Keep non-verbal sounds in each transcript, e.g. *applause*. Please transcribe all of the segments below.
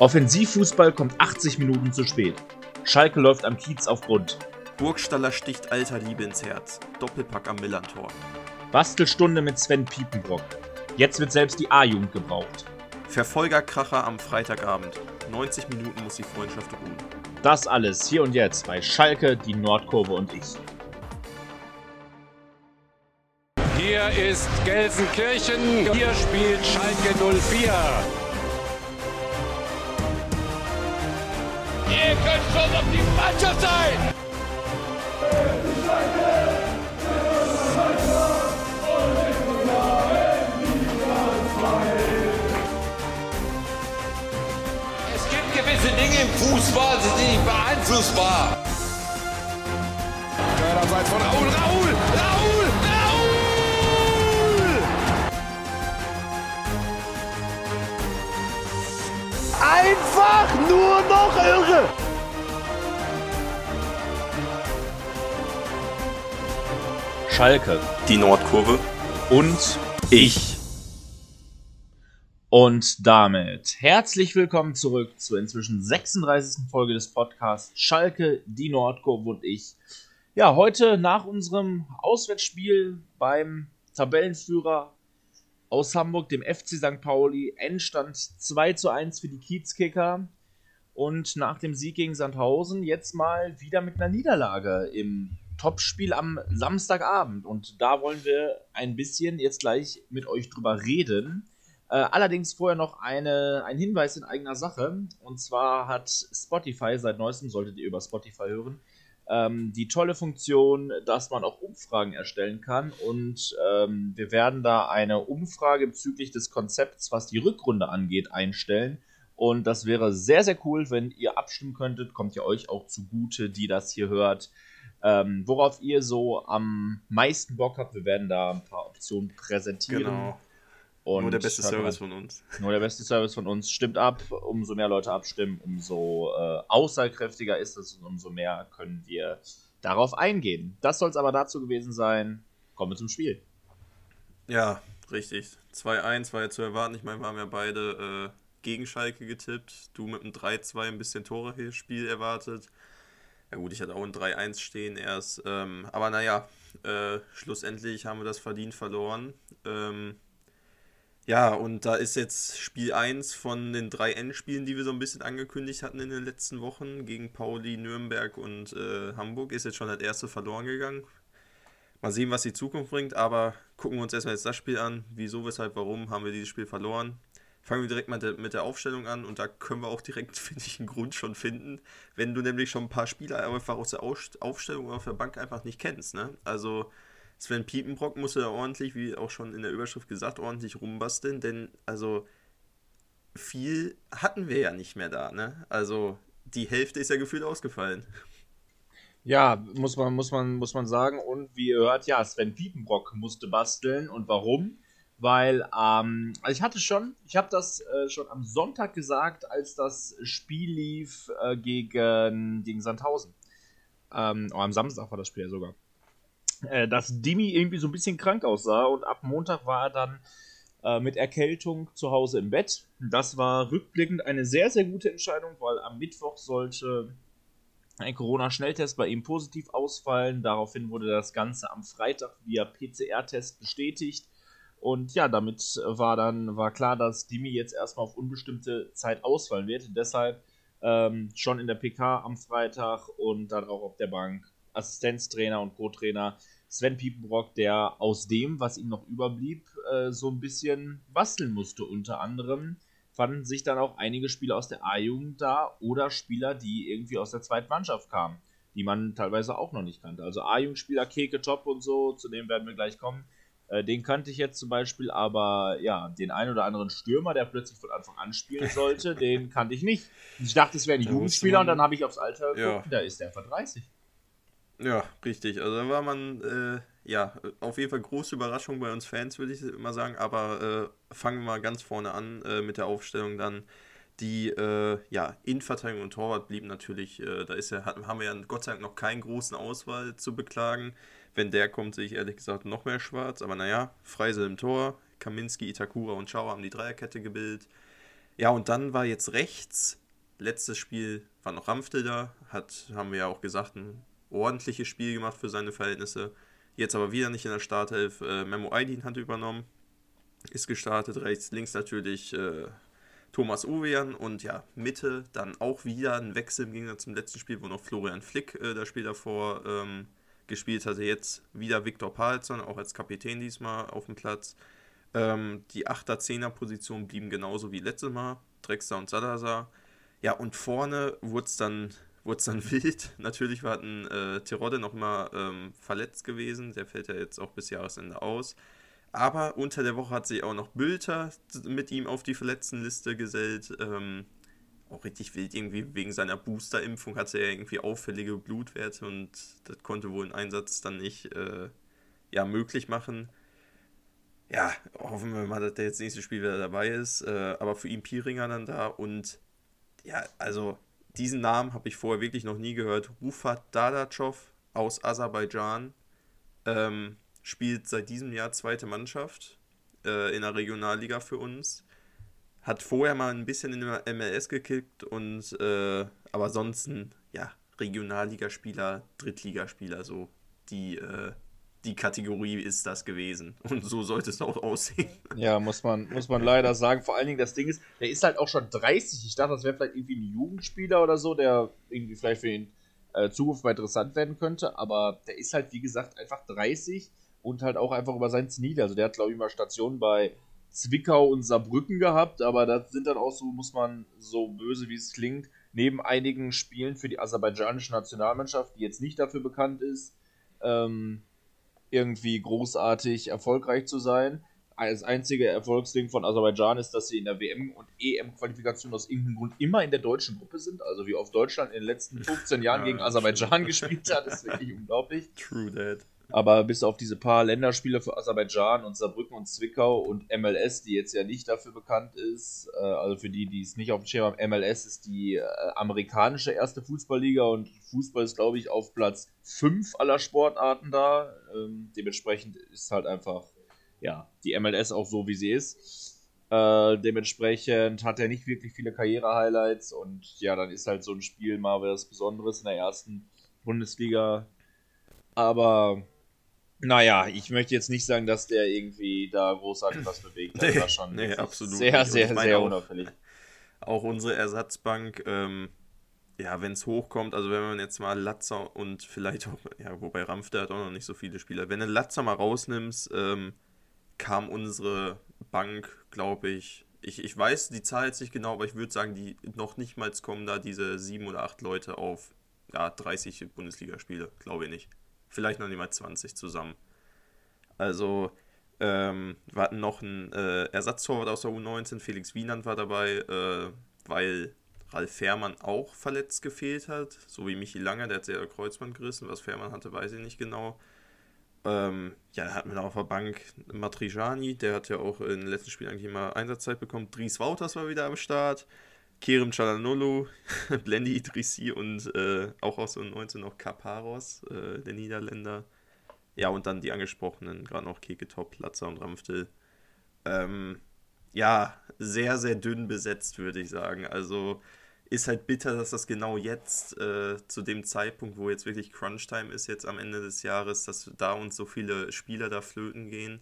Offensivfußball kommt 80 Minuten zu spät. Schalke läuft am Kiez auf Grund. Burgstaller sticht alter Liebe ins Herz. Doppelpack am Millantor. Bastelstunde mit Sven Piepenbrock. Jetzt wird selbst die A-Jugend gebraucht. Verfolgerkracher am Freitagabend. 90 Minuten muss die Freundschaft ruhen. Das alles hier und jetzt bei Schalke, die Nordkurve und ich. Hier ist Gelsenkirchen. Hier spielt Schalke 04. Ihr könnt schon auf die Mannschaft sein! Es gibt gewisse Dinge im Fußball, die sind nicht beeinflussbar. Abseits von Raul, Raul, Raul! Einfach nur noch irre! Schalke Die Nordkurve. und Ich. Und damit herzlich willkommen zurück zur inzwischen 36. Folge des Podcasts Schalke, die Nordkurve und ich. Ja, heute nach unserem Auswärtsspiel beim Tabellenführer aus Hamburg, dem FC St. Pauli, Endstand 2 zu 1 für die Kiezkicker. Und nach dem Sieg gegen Sandhausen jetzt mal wieder mit einer Niederlage im Topspiel am Samstagabend. Und da wollen wir ein bisschen jetzt gleich mit euch drüber reden. Äh, allerdings vorher noch eine, ein Hinweis in eigener Sache. Und zwar hat Spotify, seit neuestem solltet ihr über Spotify hören, ähm, die tolle Funktion, dass man auch Umfragen erstellen kann. Und ähm, wir werden da eine Umfrage bezüglich des Konzepts, was die Rückrunde angeht, einstellen. Und das wäre sehr, sehr cool, wenn ihr abstimmen könntet. Kommt ja euch auch zugute, die das hier hört. Ähm, worauf ihr so am meisten Bock habt. Wir werden da ein paar Optionen präsentieren. Genau. Und Nur der beste Service von uns. nur der beste Service von uns. Stimmt ab. Umso mehr Leute abstimmen, umso äh, aussagekräftiger ist es und umso mehr können wir darauf eingehen. Das soll es aber dazu gewesen sein. Kommen wir zum Spiel. Ja, richtig. 2-1 war ja zu erwarten. Ich meine, wir haben ja beide äh, gegen Schalke getippt. Du mit einem 3-2 ein bisschen Tore-Spiel erwartet. Ja gut, ich hatte auch ein 3-1 stehen erst. Ähm, aber naja, äh, schlussendlich haben wir das verdient verloren. Ähm, ja, und da ist jetzt Spiel 1 von den drei Endspielen, die wir so ein bisschen angekündigt hatten in den letzten Wochen gegen Pauli, Nürnberg und äh, Hamburg, ist jetzt schon das erste verloren gegangen. Mal sehen, was die Zukunft bringt, aber gucken wir uns erstmal jetzt das Spiel an. Wieso, weshalb, warum haben wir dieses Spiel verloren? Fangen wir direkt mal de- mit der Aufstellung an und da können wir auch direkt, *laughs* finde ich, einen Grund schon finden, wenn du nämlich schon ein paar Spieler einfach aus der Aufstellung oder auf der Bank einfach nicht kennst. Ne? Also Sven Piepenbrock musste da ordentlich, wie auch schon in der Überschrift gesagt, ordentlich rumbasteln, denn also viel hatten wir ja nicht mehr da. Ne? Also die Hälfte ist ja gefühlt ausgefallen. Ja, muss man, muss man, muss man sagen. Und wie ihr hört, ja, Sven Piepenbrock musste basteln. Und warum? Weil, ähm, also ich hatte schon, ich habe das äh, schon am Sonntag gesagt, als das Spiel lief äh, gegen, gegen Sandhausen. Ähm, oh, am Samstag war das Spiel ja sogar. Äh, dass Dimi irgendwie so ein bisschen krank aussah und ab Montag war er dann äh, mit Erkältung zu Hause im Bett. Das war rückblickend eine sehr, sehr gute Entscheidung, weil am Mittwoch sollte ein Corona-Schnelltest bei ihm positiv ausfallen. Daraufhin wurde das Ganze am Freitag via PCR-Test bestätigt. Und ja, damit war dann war klar, dass Dimi jetzt erstmal auf unbestimmte Zeit ausfallen wird. Deshalb ähm, schon in der PK am Freitag und dann auch auf der Bank Assistenztrainer und Co-Trainer Sven Piepenbrock, der aus dem, was ihm noch überblieb, äh, so ein bisschen basteln musste. Unter anderem fanden sich dann auch einige Spieler aus der A-Jugend da oder Spieler, die irgendwie aus der zweiten Mannschaft kamen, die man teilweise auch noch nicht kannte. Also A-Jugendspieler Keke Top und so, zu dem werden wir gleich kommen. Äh, den kannte ich jetzt zum Beispiel, aber ja, den einen oder anderen Stürmer, der plötzlich von Anfang an spielen *laughs* sollte, den kannte ich nicht. Ich dachte, es wäre ein Da musste Jugendspieler und dann habe ich aufs Alter geguckt, Ja. da ist der vor 30. Ja, richtig. Also da war man, äh, ja, auf jeden Fall große Überraschung bei uns Fans, würde ich immer sagen. Aber äh, fangen wir mal ganz vorne an äh, mit der Aufstellung dann. Die, äh, ja, Innenverteidigung und Torwart blieben natürlich, äh, da ist ja, haben wir ja Gott sei Dank noch keinen großen Auswahl zu beklagen. Wenn der kommt, sehe ich ehrlich gesagt noch mehr schwarz. Aber naja, Freisel im Tor, Kaminski, Itakura und Schauer haben die Dreierkette gebildet. Ja, und dann war jetzt rechts, letztes Spiel war noch Ramftel da, hat, haben wir ja auch gesagt, ein ordentliches Spiel gemacht für seine Verhältnisse. Jetzt aber wieder nicht in der Startelf. Äh, Memo Aydin hat übernommen, ist gestartet. Rechts, links natürlich äh, Thomas Uwean und ja, Mitte dann auch wieder ein Wechsel im Gegensatz zum letzten Spiel, wo noch Florian Flick äh, das Spiel davor ähm, gespielt hatte. Jetzt wieder Viktor Palsson, auch als Kapitän diesmal auf dem Platz. Ähm, die 8er, 10er Position blieben genauso wie letztes Mal. Drexler und Salazar. Ja, und vorne wurde es dann, dann *laughs* wild. Natürlich war ein äh, Tirode noch mal ähm, verletzt gewesen. Der fällt ja jetzt auch bis Jahresende aus. Aber unter der Woche hat sich auch noch Bülter mit ihm auf die Verletztenliste gesellt. Ähm, auch richtig wild irgendwie wegen seiner Booster-Impfung hatte er irgendwie auffällige Blutwerte und das konnte wohl ein Einsatz dann nicht äh, ja, möglich machen. Ja, hoffen wir mal, dass der jetzt nächste Spiel wieder dabei ist. Äh, aber für ihn Piringer dann da und ja, also diesen Namen habe ich vorher wirklich noch nie gehört. Rufat Dadachov aus Aserbaidschan ähm, spielt seit diesem Jahr zweite Mannschaft äh, in der Regionalliga für uns. Hat vorher mal ein bisschen in der MLS gekickt und äh, aber sonst ja, Regionalligaspieler, Drittligaspieler, so die äh, die Kategorie ist das gewesen. *laughs* Und so sollte es auch aussehen. Ja, muss man, muss man leider sagen. Vor allen Dingen, das Ding ist, der ist halt auch schon 30. Ich dachte, das wäre vielleicht irgendwie ein Jugendspieler oder so, der irgendwie vielleicht für ihn äh, Zukunft mal interessant werden könnte. Aber der ist halt, wie gesagt, einfach 30 und halt auch einfach über sein Zenit. Also der hat, glaube ich, mal Stationen bei Zwickau und Saarbrücken gehabt. Aber das sind dann auch so, muss man, so böse wie es klingt, neben einigen Spielen für die aserbaidschanische Nationalmannschaft, die jetzt nicht dafür bekannt ist, ähm, irgendwie großartig erfolgreich zu sein. Das einzige Erfolgsding von Aserbaidschan ist, dass sie in der WM- und EM-Qualifikation aus irgendeinem Grund immer in der deutschen Gruppe sind. Also wie oft Deutschland in den letzten 15 Jahren ja, gegen Aserbaidschan *laughs* gespielt hat, ist wirklich unglaublich. True that. Aber bis auf diese paar Länderspiele für Aserbaidschan und Saarbrücken und Zwickau und MLS, die jetzt ja nicht dafür bekannt ist, äh, also für die, die es nicht auf dem Schirm haben, MLS ist die äh, amerikanische erste Fußballliga und Fußball ist, glaube ich, auf Platz 5 aller Sportarten da. Ähm, dementsprechend ist halt einfach, ja, die MLS auch so, wie sie ist. Äh, dementsprechend hat er nicht wirklich viele Karriere-Highlights und ja, dann ist halt so ein Spiel mal was Besonderes in der ersten Bundesliga. Aber naja, ich möchte jetzt nicht sagen, dass der irgendwie da großartig was bewegt. *laughs* Das war schon nee, absolut sehr, sehr, sehr unauffällig. Auch unsere Ersatzbank, ähm, ja, wenn es hochkommt, also wenn man jetzt mal Latzer und vielleicht auch, ja, wobei Rampf, der hat auch noch nicht so viele Spieler. Wenn du Latzer mal rausnimmst, ähm, kam unsere Bank, glaube ich, ich, ich weiß die Zahl jetzt nicht genau, aber ich würde sagen, die noch nicht mal kommen da diese sieben oder acht Leute auf ja, 30 Bundesligaspiele, glaube ich nicht vielleicht noch nicht mal 20 zusammen. Also, ähm, wir hatten noch einen äh, Ersatztorwart aus der U19, Felix Wienand war dabei, äh, weil Ralf Fährmann auch verletzt gefehlt hat, so wie Michi Langer, der hat sich ja Kreuzband gerissen, was Fährmann hatte, weiß ich nicht genau. Ähm, ja, da hatten wir auf der Bank Matrijani, der hat ja auch in den letzten Spielen eigentlich immer Einsatzzeit bekommen. Dries Wouters war wieder am Start. Kerem Chalanolo, *laughs* Blendi Idrissi und äh, auch aus der 19 noch Kaparos, äh, der Niederländer. Ja, und dann die angesprochenen, gerade noch Keketop, Latzer und Ramftel. Ähm, ja, sehr, sehr dünn besetzt, würde ich sagen. Also ist halt bitter, dass das genau jetzt, äh, zu dem Zeitpunkt, wo jetzt wirklich Crunch-Time ist, jetzt am Ende des Jahres, dass da uns so viele Spieler da flöten gehen,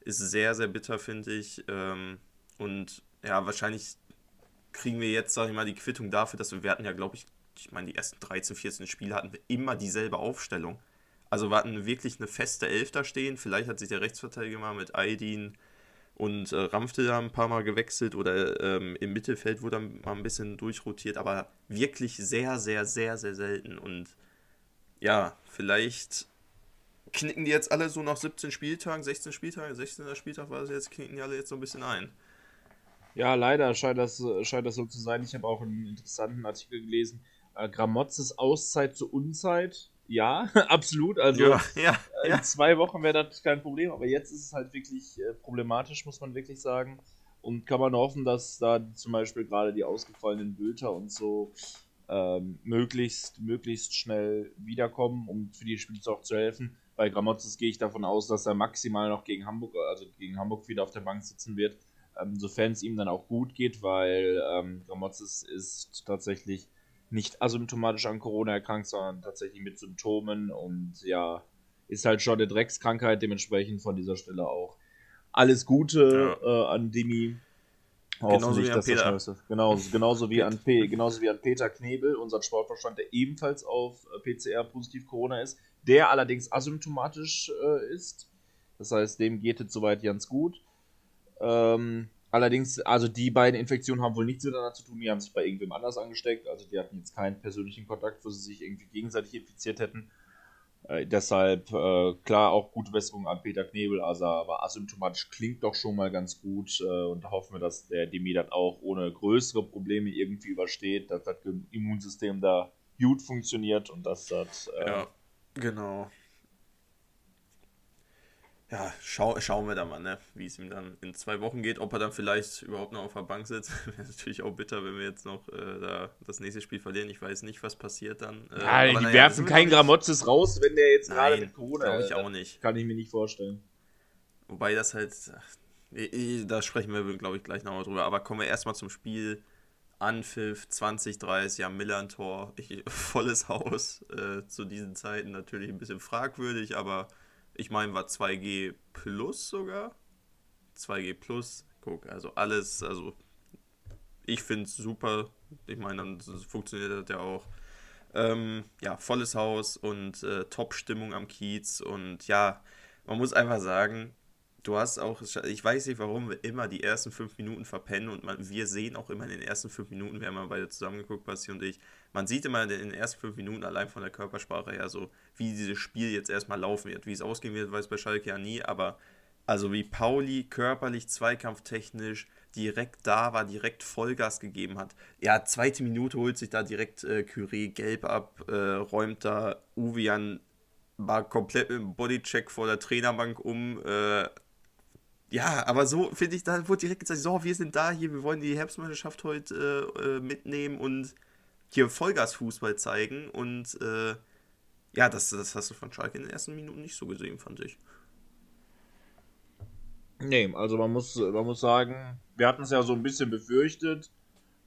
ist sehr, sehr bitter, finde ich. Ähm, und ja, wahrscheinlich kriegen wir jetzt, sage ich mal, die Quittung dafür, dass wir, wir hatten ja, glaube ich, ich meine, die ersten 13, 14 Spiele hatten wir immer dieselbe Aufstellung. Also wir hatten wirklich eine feste Elf da stehen. Vielleicht hat sich der Rechtsverteidiger mal mit Aydin und äh, Ramfte da ein paar Mal gewechselt oder ähm, im Mittelfeld wurde mal ein bisschen durchrotiert, aber wirklich sehr, sehr, sehr, sehr selten. Und ja, vielleicht knicken die jetzt alle so nach 17 Spieltagen, 16 Spieltagen, 16. Spieltag war es jetzt, knicken die alle jetzt so ein bisschen ein. Ja, leider scheint das, scheint das so zu sein. Ich habe auch einen interessanten Artikel gelesen. Äh, Gramotzes Auszeit zur Unzeit. Ja, *laughs* absolut. Also ja, ja, äh, in zwei Wochen wäre das kein Problem, aber jetzt ist es halt wirklich äh, problematisch, muss man wirklich sagen. Und kann man hoffen, dass da zum Beispiel gerade die ausgefallenen Bülter und so ähm, möglichst, möglichst schnell wiederkommen, um für die Spiele auch zu helfen. Bei Gramotzes gehe ich davon aus, dass er maximal noch gegen Hamburg, also gegen Hamburg wieder auf der Bank sitzen wird ähm, sofern es ihm dann auch gut geht, weil ähm, Gramozis ist tatsächlich nicht asymptomatisch an Corona erkrankt, sondern tatsächlich mit Symptomen und ja, ist halt schon eine Dreckskrankheit, dementsprechend von dieser Stelle auch alles Gute ja. äh, an Demi. Genauso wie an Peter. Genauso, genauso, wie an P, genauso wie an Peter Knebel, unseren Sportverstand, der ebenfalls auf äh, PCR positiv Corona ist, der allerdings asymptomatisch äh, ist. Das heißt, dem geht es soweit ganz gut. Ähm, allerdings, also die beiden Infektionen haben wohl nichts miteinander zu tun, die haben sich bei irgendwem anders angesteckt. Also die hatten jetzt keinen persönlichen Kontakt, wo sie sich irgendwie gegenseitig infiziert hätten. Äh, deshalb, äh, klar, auch gute Besserung an Peter Knebel, also, aber asymptomatisch klingt doch schon mal ganz gut äh, und hoffen wir, dass der Demi dann auch ohne größere Probleme irgendwie übersteht, dass das Immunsystem da gut funktioniert und dass das. Äh, ja, genau ja, schau, schauen wir da mal, ne, wie es ihm dann in zwei Wochen geht. Ob er dann vielleicht überhaupt noch auf der Bank sitzt, *laughs* wäre natürlich auch bitter, wenn wir jetzt noch äh, da das nächste Spiel verlieren. Ich weiß nicht, was passiert dann. Äh, ja, die naja, werfen keinen Gramotzes raus, wenn der jetzt gerade mit Corona glaube ich auch nicht. Kann ich mir nicht vorstellen. Wobei das halt, ach, da sprechen wir, glaube ich, gleich nochmal drüber. Aber kommen wir erstmal zum Spiel. Anpfiff 2030 am Millern-Tor. Volles Haus äh, zu diesen Zeiten natürlich ein bisschen fragwürdig, aber ich meine, war 2G Plus sogar. 2G Plus. Guck, also alles, also ich finde es super. Ich meine, dann funktioniert das ja auch. Ähm, ja, volles Haus und äh, Top-Stimmung am Kiez. Und ja, man muss einfach sagen, du hast auch, ich weiß nicht, warum wir immer die ersten fünf Minuten verpennen und man, wir sehen auch immer in den ersten fünf Minuten, wir haben ja beide zusammengeguckt, Basti und ich, man sieht immer in den ersten fünf Minuten allein von der Körpersprache her so, wie dieses Spiel jetzt erstmal laufen wird. Wie es ausgehen wird, weiß bei Schalke ja nie, aber also wie Pauli körperlich, zweikampftechnisch direkt da war, direkt Vollgas gegeben hat. Ja, zweite Minute holt sich da direkt äh, Curé gelb ab, äh, räumt da Uvian war komplett im Bodycheck vor der Trainerbank um, äh, ja, aber so finde ich, da wurde direkt gesagt, so, wir sind da hier, wir wollen die Herbstmeisterschaft heute äh, äh, mitnehmen und hier Vollgasfußball zeigen. Und äh, ja, das, das hast du von Schalke in den ersten Minuten nicht so gesehen, fand ich. Nee, also man muss, man muss sagen, wir hatten es ja so ein bisschen befürchtet.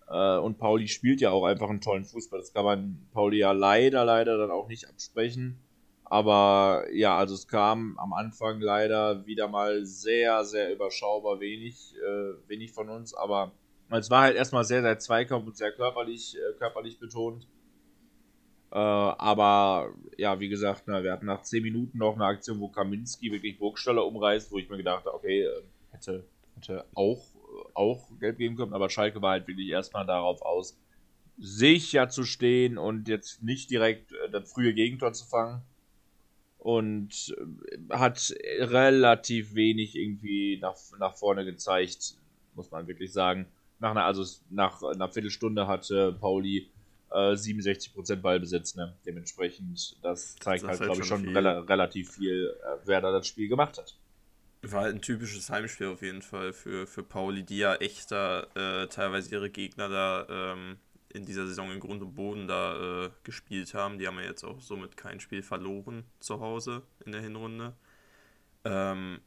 Äh, und Pauli spielt ja auch einfach einen tollen Fußball. Das kann man Pauli ja leider, leider dann auch nicht absprechen. Aber ja, also es kam am Anfang leider wieder mal sehr, sehr überschaubar wenig, äh, wenig von uns. Aber es war halt erstmal sehr, sehr Zweikampf und sehr körperlich, äh, körperlich betont. Äh, aber ja, wie gesagt, na, wir hatten nach 10 Minuten noch eine Aktion, wo Kaminski wirklich Burgstaller umreißt, wo ich mir gedacht habe, okay, äh, hätte, hätte auch, auch gelb geben können. Aber Schalke war halt wirklich erstmal darauf aus, sicher zu stehen und jetzt nicht direkt äh, das frühe Gegentor zu fangen und äh, hat relativ wenig irgendwie nach, nach vorne gezeigt, muss man wirklich sagen. Nach einer, also nach einer Viertelstunde hatte Pauli äh, 67% Ballbesitz, ne? Dementsprechend, das zeigt das halt, glaube ich, schon rela relativ viel, äh, wer da das Spiel gemacht hat. War halt ein typisches Heimspiel auf jeden Fall für, für Pauli, die ja echt da äh, teilweise ihre Gegner da ähm, in dieser Saison in Grund und Boden da äh, gespielt haben. Die haben ja jetzt auch somit kein Spiel verloren zu Hause in der Hinrunde. Ähm,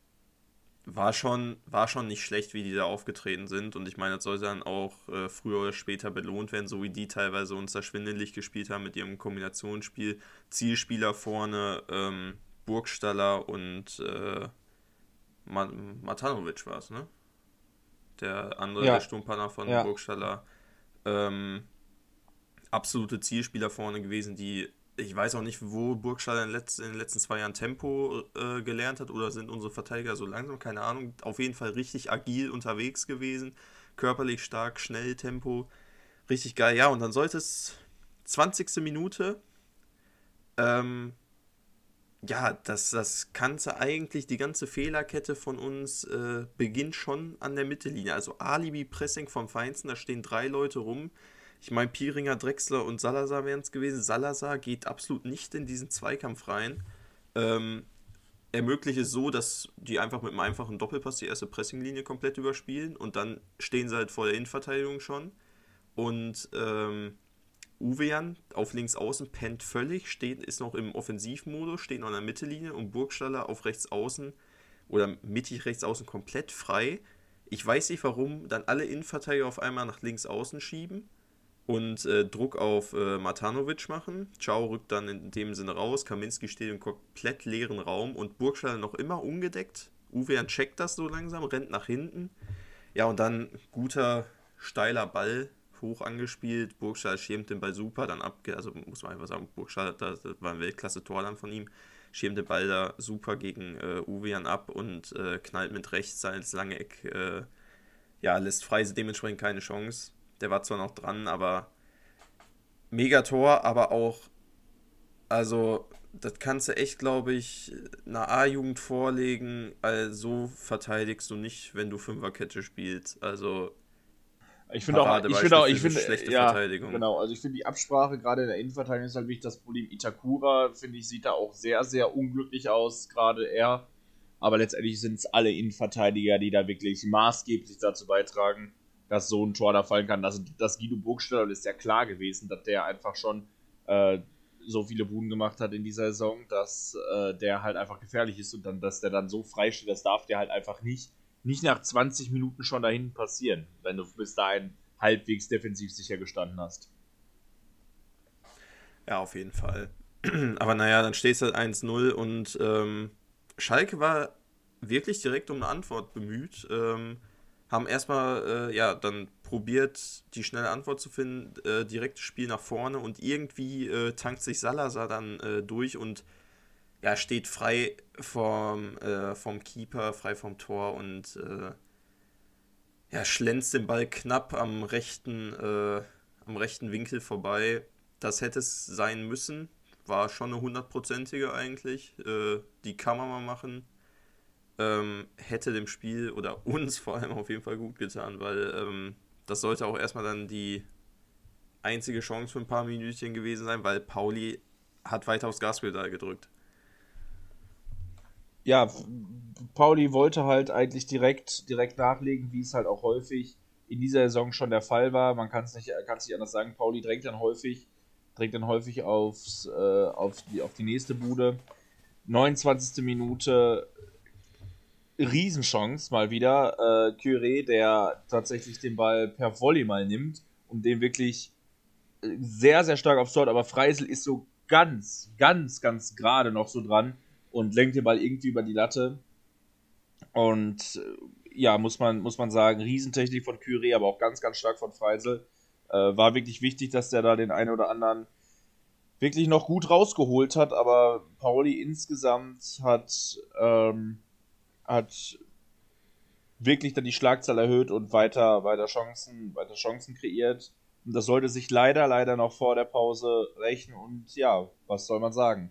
war schon, war schon nicht schlecht, wie die da aufgetreten sind. Und ich meine, das soll dann auch äh, früher oder später belohnt werden, so wie die teilweise uns da schwindelig gespielt haben mit ihrem Kombinationsspiel. Zielspieler vorne, ähm, Burgstaller und äh, Matanovic war es, ne? Der andere, ja. der Sturmpartner von ja. Burgstaller. Ähm, absolute Zielspieler vorne gewesen, die ich weiß auch nicht, wo Burgstaller in, in den letzten zwei Jahren Tempo äh, gelernt hat oder sind unsere Verteidiger so langsam, keine Ahnung. Auf jeden Fall richtig agil unterwegs gewesen, körperlich stark, schnell Tempo, richtig geil. Ja, und dann sollte es 20. Minute, ähm, ja, das, das kannte eigentlich, die ganze Fehlerkette von uns äh, beginnt schon an der Mittellinie. Also Alibi-Pressing vom Feinsten, da stehen drei Leute rum, ich meine, Pieringer, Drexler und Salazar wären es gewesen. Salazar geht absolut nicht in diesen Zweikampf rein. Ähm, ermöglicht es so, dass die einfach mit einem einfachen Doppelpass die erste Pressinglinie komplett überspielen und dann stehen sie halt vor der Innenverteidigung schon. Und ähm, Uwean auf links außen pennt völlig, steht, ist noch im Offensivmodus, steht noch an der Mittellinie und Burgstaller auf rechts außen oder mittig rechts außen komplett frei ich weiß nicht warum, dann alle Innenverteidiger auf einmal nach links außen schieben und äh, Druck auf äh, Matanovic machen. Ciao rückt dann in dem Sinne raus. Kaminski steht im komplett leeren Raum und Burgstaller noch immer ungedeckt. Uwe checkt das so langsam, rennt nach hinten. Ja, und dann guter, steiler Ball, hoch angespielt. Burgstaller schirmt den Ball super, dann abge... Also muss man einfach sagen, Burgstaller, das war ein Weltklasse-Tor dann von ihm. Schirmt den Ball da super gegen äh, Uwean ab und äh, knallt mit rechts ins lange Eck. Äh, ja, lässt Freise dementsprechend keine Chance. Der war zwar noch dran, aber Megator, aber auch, also, das kannst du echt, glaube ich, einer A-Jugend vorlegen. Also, so verteidigst du nicht, wenn du Fünferkette spielst. Also, ich finde auch, ich finde auch, ich finde, schlechte ja, Verteidigung. Genau, also ich finde die Absprache gerade in der Innenverteidigung ist halt wichtig. Das Problem Itakura, finde ich, sieht da auch sehr, sehr unglücklich aus, gerade er. Aber letztendlich sind es alle Innenverteidiger, die da wirklich maßgeblich dazu beitragen, dass so ein Tor da fallen kann. Das, das Guido Burgstaller ist ja klar gewesen, dass der einfach schon äh, so viele Buden gemacht hat in dieser Saison, dass äh, der halt einfach gefährlich ist und dann, dass der dann so frei steht, das darf der halt einfach nicht, nicht nach 20 Minuten schon dahin passieren, wenn du bis dahin halbwegs defensiv sicher gestanden hast. Ja, auf jeden Fall. *clears throat* Aber naja, dann steht es halt 1-0 und ähm, Schalke war wirklich direkt um eine Antwort bemüht. Ähm, haben erstmal äh, ja dann probiert, die schnelle Antwort zu finden, äh, direktes Spiel nach vorne und irgendwie äh, tankt sich Salazar dann äh, durch und ja, steht frei vom, äh, vom Keeper, frei vom Tor und äh, ja, schlänzt den Ball knapp am rechten, am rechten Winkel vorbei. Das hätte es sein müssen. War schon eine hundertprozentige eigentlich. die kann man mal machen ähm, hätte dem Spiel oder *laughs* uns vor allem auf jeden Fall gut getan, weil ähm, das sollte auch erstmal dann die einzige Chance für ein paar Minütchen gewesen sein, weil Pauli hat weiter aufs Gaspedal gedrückt. Ja, Pauli wollte halt eigentlich direkt, direkt nachlegen, wie es halt auch häufig in dieser Saison schon der Fall war. Man kann es nicht, nicht anders sagen. Pauli drängt dann häufig, drängt dann häufig aufs, äh, auf, die, auf die nächste Bude. 29. Minute Riesenchance mal wieder. Äh, Curé, der tatsächlich den Ball per Volley mal nimmt und den wirklich äh, sehr, sehr stark aufs Tor, aber Freisel ist so ganz, ganz, ganz gerade noch so dran und lenkt den Ball irgendwie über die Latte. Und äh, ja, muss man, muss man sagen, Riesentechnik von Curé, aber auch ganz, ganz stark von Freisel. Äh, war wirklich wichtig, dass der da den einen oder anderen wirklich noch gut rausgeholt hat, aber Pauli insgesamt hat ähm, hat wirklich dann die Schlagzahl erhöht und weiter, weiter Chancen, weiter Chancen kreiert. Und das sollte sich leider, leider noch vor der Pause rächen. Und ja, was soll man sagen?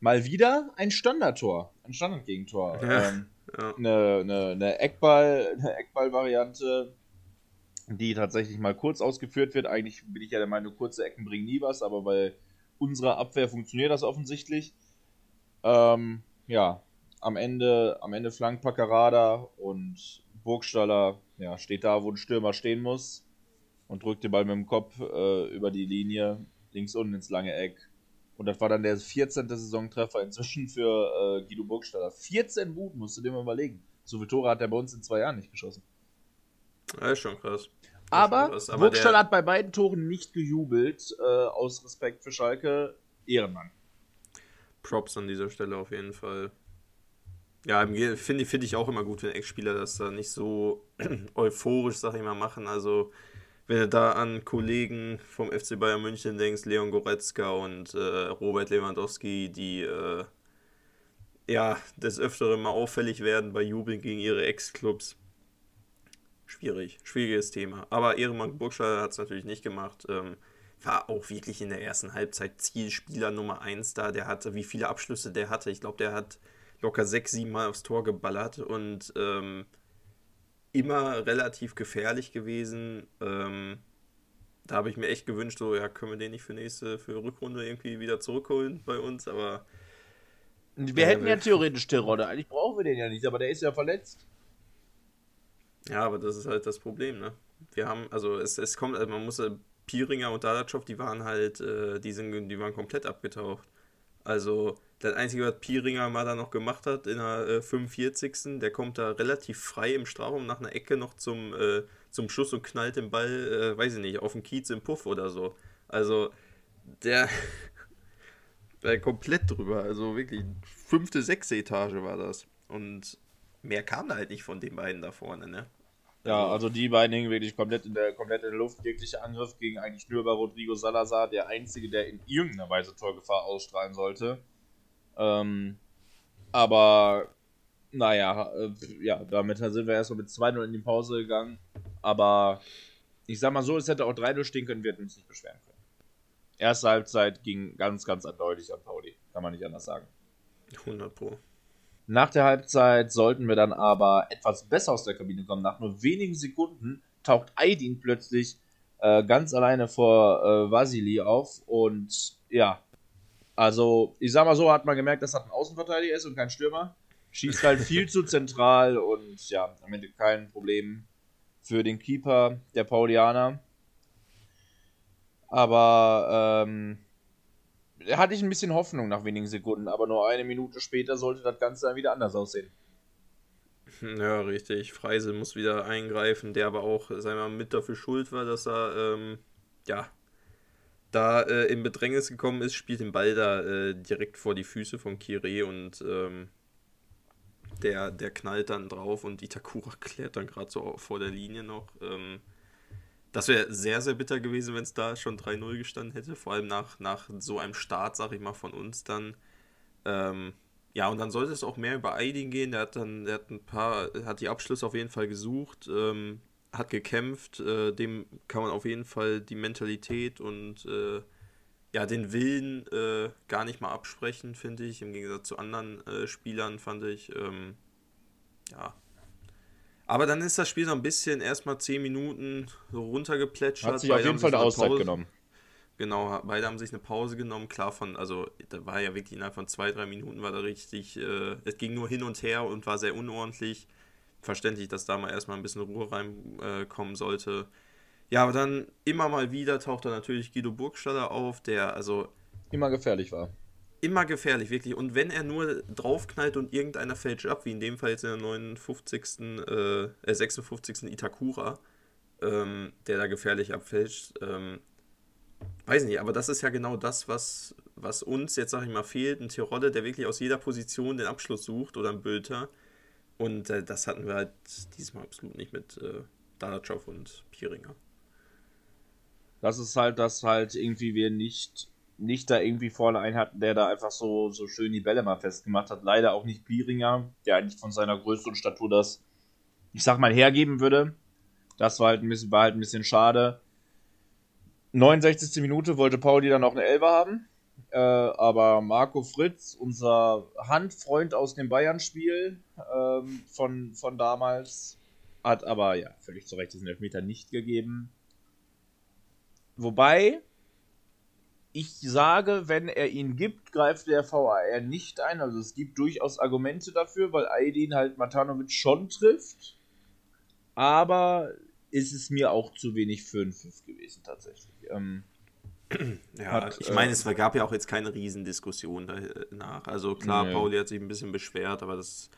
Mal wieder ein Standardtor, ein Standardgegentor. Ja, ähm, ja. Eine, eine, eine Eckball, eine Eckball-Variante, die tatsächlich mal kurz ausgeführt wird. Eigentlich bin ich ja der Meinung, kurze Ecken bringen nie was, aber bei unserer Abwehr funktioniert das offensichtlich. Ähm, ja, am Ende, am Ende flankt Paccarada und Burgstaller ja, steht da, wo ein Stürmer stehen muss und drückt den Ball mit dem Kopf äh, über die Linie links unten ins lange Eck. Und das war dann der 14. Saisontreffer inzwischen für äh, Guido Burgstaller. 14 Buden, musst du dir mal überlegen. So viele Tore hat er bei uns in zwei Jahren nicht geschossen. Ja, ist schon krass. Aber, krass. Aber Burgstaller hat bei beiden Toren nicht gejubelt, äh, aus Respekt für Schalke. Ehrenmann. Props an dieser Stelle auf jeden Fall. Ja, finde find ich auch immer gut, wenn Ex-Spieler das da nicht so *clears throat* euphorisch, sag ich mal, machen. Also, wenn du da an Kollegen vom FC Bayern München denkst, Leon Goretzka und äh, Robert Lewandowski, die äh, ja des Öfteren mal auffällig werden bei Jubeln gegen ihre Ex-Clubs. Schwierig, schwieriges Thema. Aber Ehrenmann Burgstaller hat es natürlich nicht gemacht. Ähm, war auch wirklich in der ersten Halbzeit Zielspieler Nummer 1 da. Der hatte, wie viele Abschlüsse der hatte. Ich glaube, der hat locker sechs, sieben Mal aufs Tor geballert und ähm, immer relativ gefährlich gewesen. Ähm, da habe ich mir echt gewünscht, so, ja, können wir den nicht für nächste, für Rückrunde irgendwie wieder zurückholen bei uns, aber. Wir hätten ja theoretisch Terodde, eigentlich brauchen wir den ja nicht, aber der ist ja verletzt. Ja, aber das ist halt das Problem, ne? Wir haben, also es, es kommt, also man muss, Piringer und Dadatschow, die waren halt, äh, die, sind, die waren komplett abgetaucht. Also das Einzige, was Pieringer mal da noch gemacht hat in der äh, 45. Der kommt da relativ frei im Strafraum nach einer Ecke noch zum, äh, zum Schuss und knallt den Ball, äh, weiß ich nicht, auf den Kiez im Puff oder so. Also der, *laughs* der komplett drüber. Also wirklich fünfte, sechste Etage war das. Und mehr kam da halt nicht von den beiden da vorne, ne? Ja, also die beiden hingen wirklich komplett in der, komplett in der Luft. Jeglicher Angriff gegen eigentlich nur bei Rodrigo Salazar, der Einzige, der in irgendeiner Weise Torgefahr ausstrahlen sollte. Ähm, aber, naja, äh, ja, damit sind wir erstmal mit 2-0 in die Pause gegangen. Aber ich sag mal so, es hätte auch 3-0 stehen können, wir hätten uns nicht beschweren können. Erste Halbzeit ging ganz, ganz eindeutig an Pauli. Kann man nicht anders sagen. 100 Pro. Nach der Halbzeit sollten wir dann aber etwas besser aus der Kabine kommen. Nach nur wenigen Sekunden taucht Aydin plötzlich äh, ganz alleine vor äh, Vasili auf. Und ja, also ich sag mal so, hat man gemerkt, dass das ein Außenverteidiger ist und kein Stürmer. Schießt halt *laughs* viel zu zentral und ja, am Ende kein Problem für den Keeper der Paulianer. Aber ähm, hatte ich ein bisschen Hoffnung nach wenigen Sekunden, aber nur eine Minute später sollte das Ganze dann wieder anders aussehen. Ja, richtig. Freise muss wieder eingreifen, der aber auch, sagen mal, mit dafür schuld war, dass er, ähm, ja, da äh, in Bedrängnis gekommen ist, spielt den Ball da äh, direkt vor die Füße von Kire und ähm, der, der knallt dann drauf und Itakura klärt dann gerade so vor der Linie noch. Ähm, das wäre sehr, sehr bitter gewesen, wenn es da schon 3-0 gestanden hätte. Vor allem nach, nach so einem Start, sag ich mal, von uns dann. Ähm, ja, und dann sollte es auch mehr über Aidin gehen. Der hat dann, der hat ein paar, hat die Abschlüsse auf jeden Fall gesucht, ähm, hat gekämpft. Äh, dem kann man auf jeden Fall die Mentalität und äh, ja, den Willen äh, gar nicht mal absprechen, finde ich. Im Gegensatz zu anderen äh, Spielern fand ich. Ähm, ja, aber dann ist das Spiel so ein bisschen erstmal 10 Minuten so runtergeplätschert. Hat sich auf jeden Fall eine Auszeit Pause, genommen. Genau, beide haben sich eine Pause genommen. Klar, von, also da war ja wirklich innerhalb von zwei, drei Minuten war da richtig, äh, es ging nur hin und her und war sehr unordentlich. Verständlich, dass da mal erstmal ein bisschen Ruhe reinkommen äh, sollte. Ja, aber dann immer mal wieder taucht da natürlich Guido Burgstaller auf, der also. Immer gefährlich war immer gefährlich, wirklich. Und wenn er nur draufknallt und irgendeiner fälscht ab, wie in dem Fall jetzt in der 59., äh, 56. Itakura, ähm, der da gefährlich abfälscht, ähm, weiß nicht, aber das ist ja genau das, was, was uns jetzt, sag ich mal, fehlt. Ein Tirolle, der wirklich aus jeder Position den Abschluss sucht oder ein Bülter. Und äh, das hatten wir halt diesmal absolut nicht mit äh, Dalatschow und Pieringer. Das ist halt, dass halt irgendwie wir nicht nicht da irgendwie vorne einen hatten, der da einfach so, so schön die Bälle mal festgemacht hat. Leider auch nicht Bieringer, der eigentlich von seiner Größe und Statur das, ich sag mal, hergeben würde. Das war halt ein bisschen, war halt ein bisschen schade. 69. Minute wollte Pauli dann noch eine Elbe haben. Äh, aber Marco Fritz, unser Handfreund aus dem Bayern-Spiel ähm, von, von damals, hat aber ja völlig zu Recht diesen Elfmeter nicht gegeben. Wobei, ich sage, wenn er ihn gibt, greift der VAR nicht ein. Also es gibt durchaus Argumente dafür, weil Aydin halt Matanovic schon trifft. Aber ist es mir auch zu wenig für einen Pfiff gewesen tatsächlich. Ähm, *clears throat* ja, hat, ich meine, äh, es gab ja auch jetzt keine Riesendiskussion danach. Also klar, nee. Pauli hat sich ein bisschen beschwert, aber das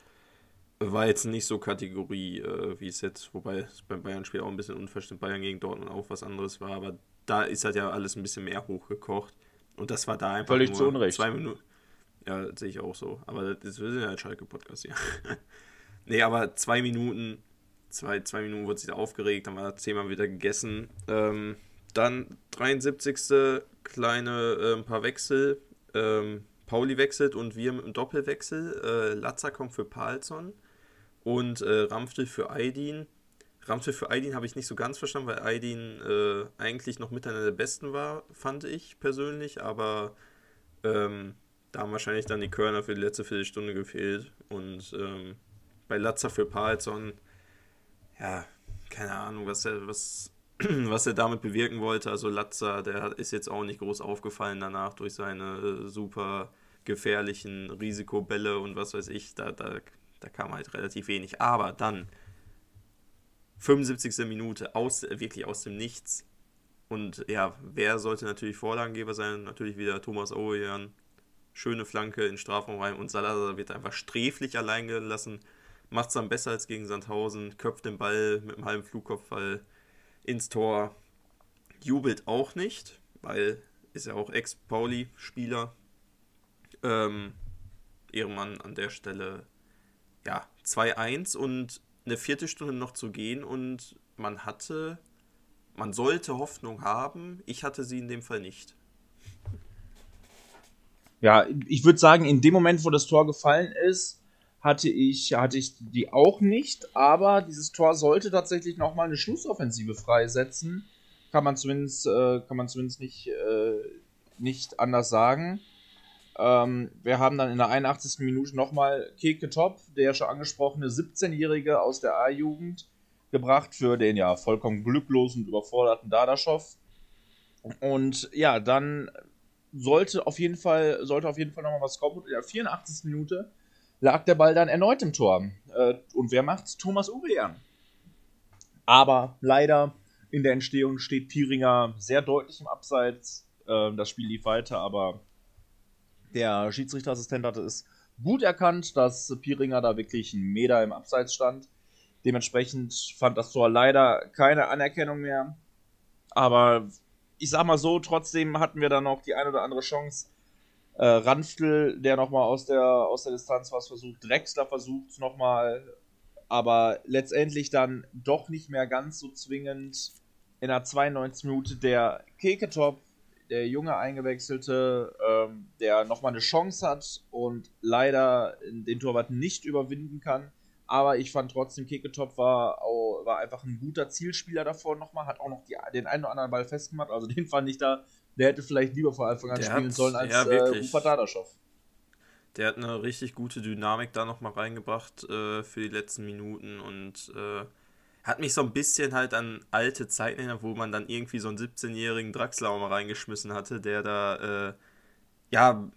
war jetzt nicht so Kategorie, äh, wie es jetzt, wobei es beim Bayern-Spiel auch ein bisschen unverständlich Bayern gegen Dortmund auch was anderes war, aber da ist halt ja alles ein bisschen mehr hochgekocht. Und das war da einfach Völlig nur zu Unrecht. zwei Minuten. Ja, das sehe ich auch so. Aber das ist ja ein Schalke-Podcast hier. nee, aber zwei Minuten, zwei, zwei Minuten wurde sich da aufgeregt, dann war das Thema wieder gegessen. Ähm, dann 73. kleine äh, ein paar Wechsel. Ähm, Pauli wechselt und wir mit einem Doppelwechsel. Äh, Latza kommt für Palsson und äh, Ramftel für Aydin. Ramsey für Aydin habe ich nicht so ganz verstanden, weil Aydin äh, eigentlich noch mit einer der besten war, fand ich persönlich, aber ähm, da haben wahrscheinlich dann die Körner für die letzte Viertelstunde gefehlt. Und ähm, bei Latzer für Palsson, ja, keine Ahnung, was er, was, *clears throat* was er damit bewirken wollte. Also Latzer, der ist jetzt auch nicht groß aufgefallen danach durch seine äh, super gefährlichen Risikobälle und was weiß ich. Da, da, da kam halt relativ wenig. Aber dann 75. Minute, aus, wirklich aus dem Nichts. Und ja, wer sollte natürlich Vorlagengeber sein? Natürlich wieder Thomas Owejan. schöne Flanke in Strafraum rein und Salazar wird einfach sträflich allein gelassen. Macht es dann besser als gegen Sandhausen, köpft den Ball mit einem halben Flugkopfball ins Tor. Jubelt auch nicht, weil ist ja auch Ex-Pauli-Spieler. Ähm, Ehrenmann an der Stelle, ja, 2-1 und eine Viertelstunde noch zu gehen und man hatte, man sollte Hoffnung haben. Ich hatte sie in dem Fall nicht. Ja, ich würde sagen, in dem Moment, wo das Tor gefallen ist, hatte ich, hatte ich die auch nicht, aber dieses Tor sollte tatsächlich nochmal eine Schlussoffensive freisetzen. Kann man zumindest, äh, kann man zumindest nicht, äh, nicht anders sagen. Ähm, wir haben dann in der 81. Minute nochmal Keke Top, der schon angesprochene 17-Jährige aus der A-Jugend, gebracht für den ja vollkommen glücklosen und überforderten Dadaschow. Und ja, dann sollte auf jeden Fall, sollte auf jeden Fall nochmal was kommen. Und in der 84. Minute lag der Ball dann erneut im Tor. Äh, und wer macht's? Thomas Urian. Aber leider in der Entstehung steht Pieringer sehr deutlich im Abseits. Äh, das Spiel lief weiter, aber der Schiedsrichterassistent hatte es gut erkannt, dass Pieringer da wirklich einen Meter im Abseits stand. Dementsprechend fand das Tor leider keine Anerkennung mehr. Aber ich sag mal so, trotzdem hatten wir dann noch die ein oder andere Chance. Äh, Ranftl, der nochmal aus der, aus der Distanz was versucht, Drexler versucht es nochmal, aber letztendlich dann doch nicht mehr ganz so zwingend. In der 92 Minute der Keketop, der junge Eingewechselte, ähm, der nochmal eine Chance hat und leider den Torwart nicht überwinden kann. Aber ich fand trotzdem, Keketop war, war einfach ein guter Zielspieler davor nochmal, hat auch noch die, den einen oder anderen Ball festgemacht. Also den fand ich da, der hätte vielleicht lieber von Anfang an der spielen sollen als ja, äh, Rupert Dadaschow. Der hat eine richtig gute Dynamik da nochmal reingebracht äh, für die letzten Minuten und äh, hat mich so ein bisschen halt an alte Zeiten erinnert, wo man dann irgendwie so einen 17-jährigen Draxler mal reingeschmissen hatte, der da äh, ja,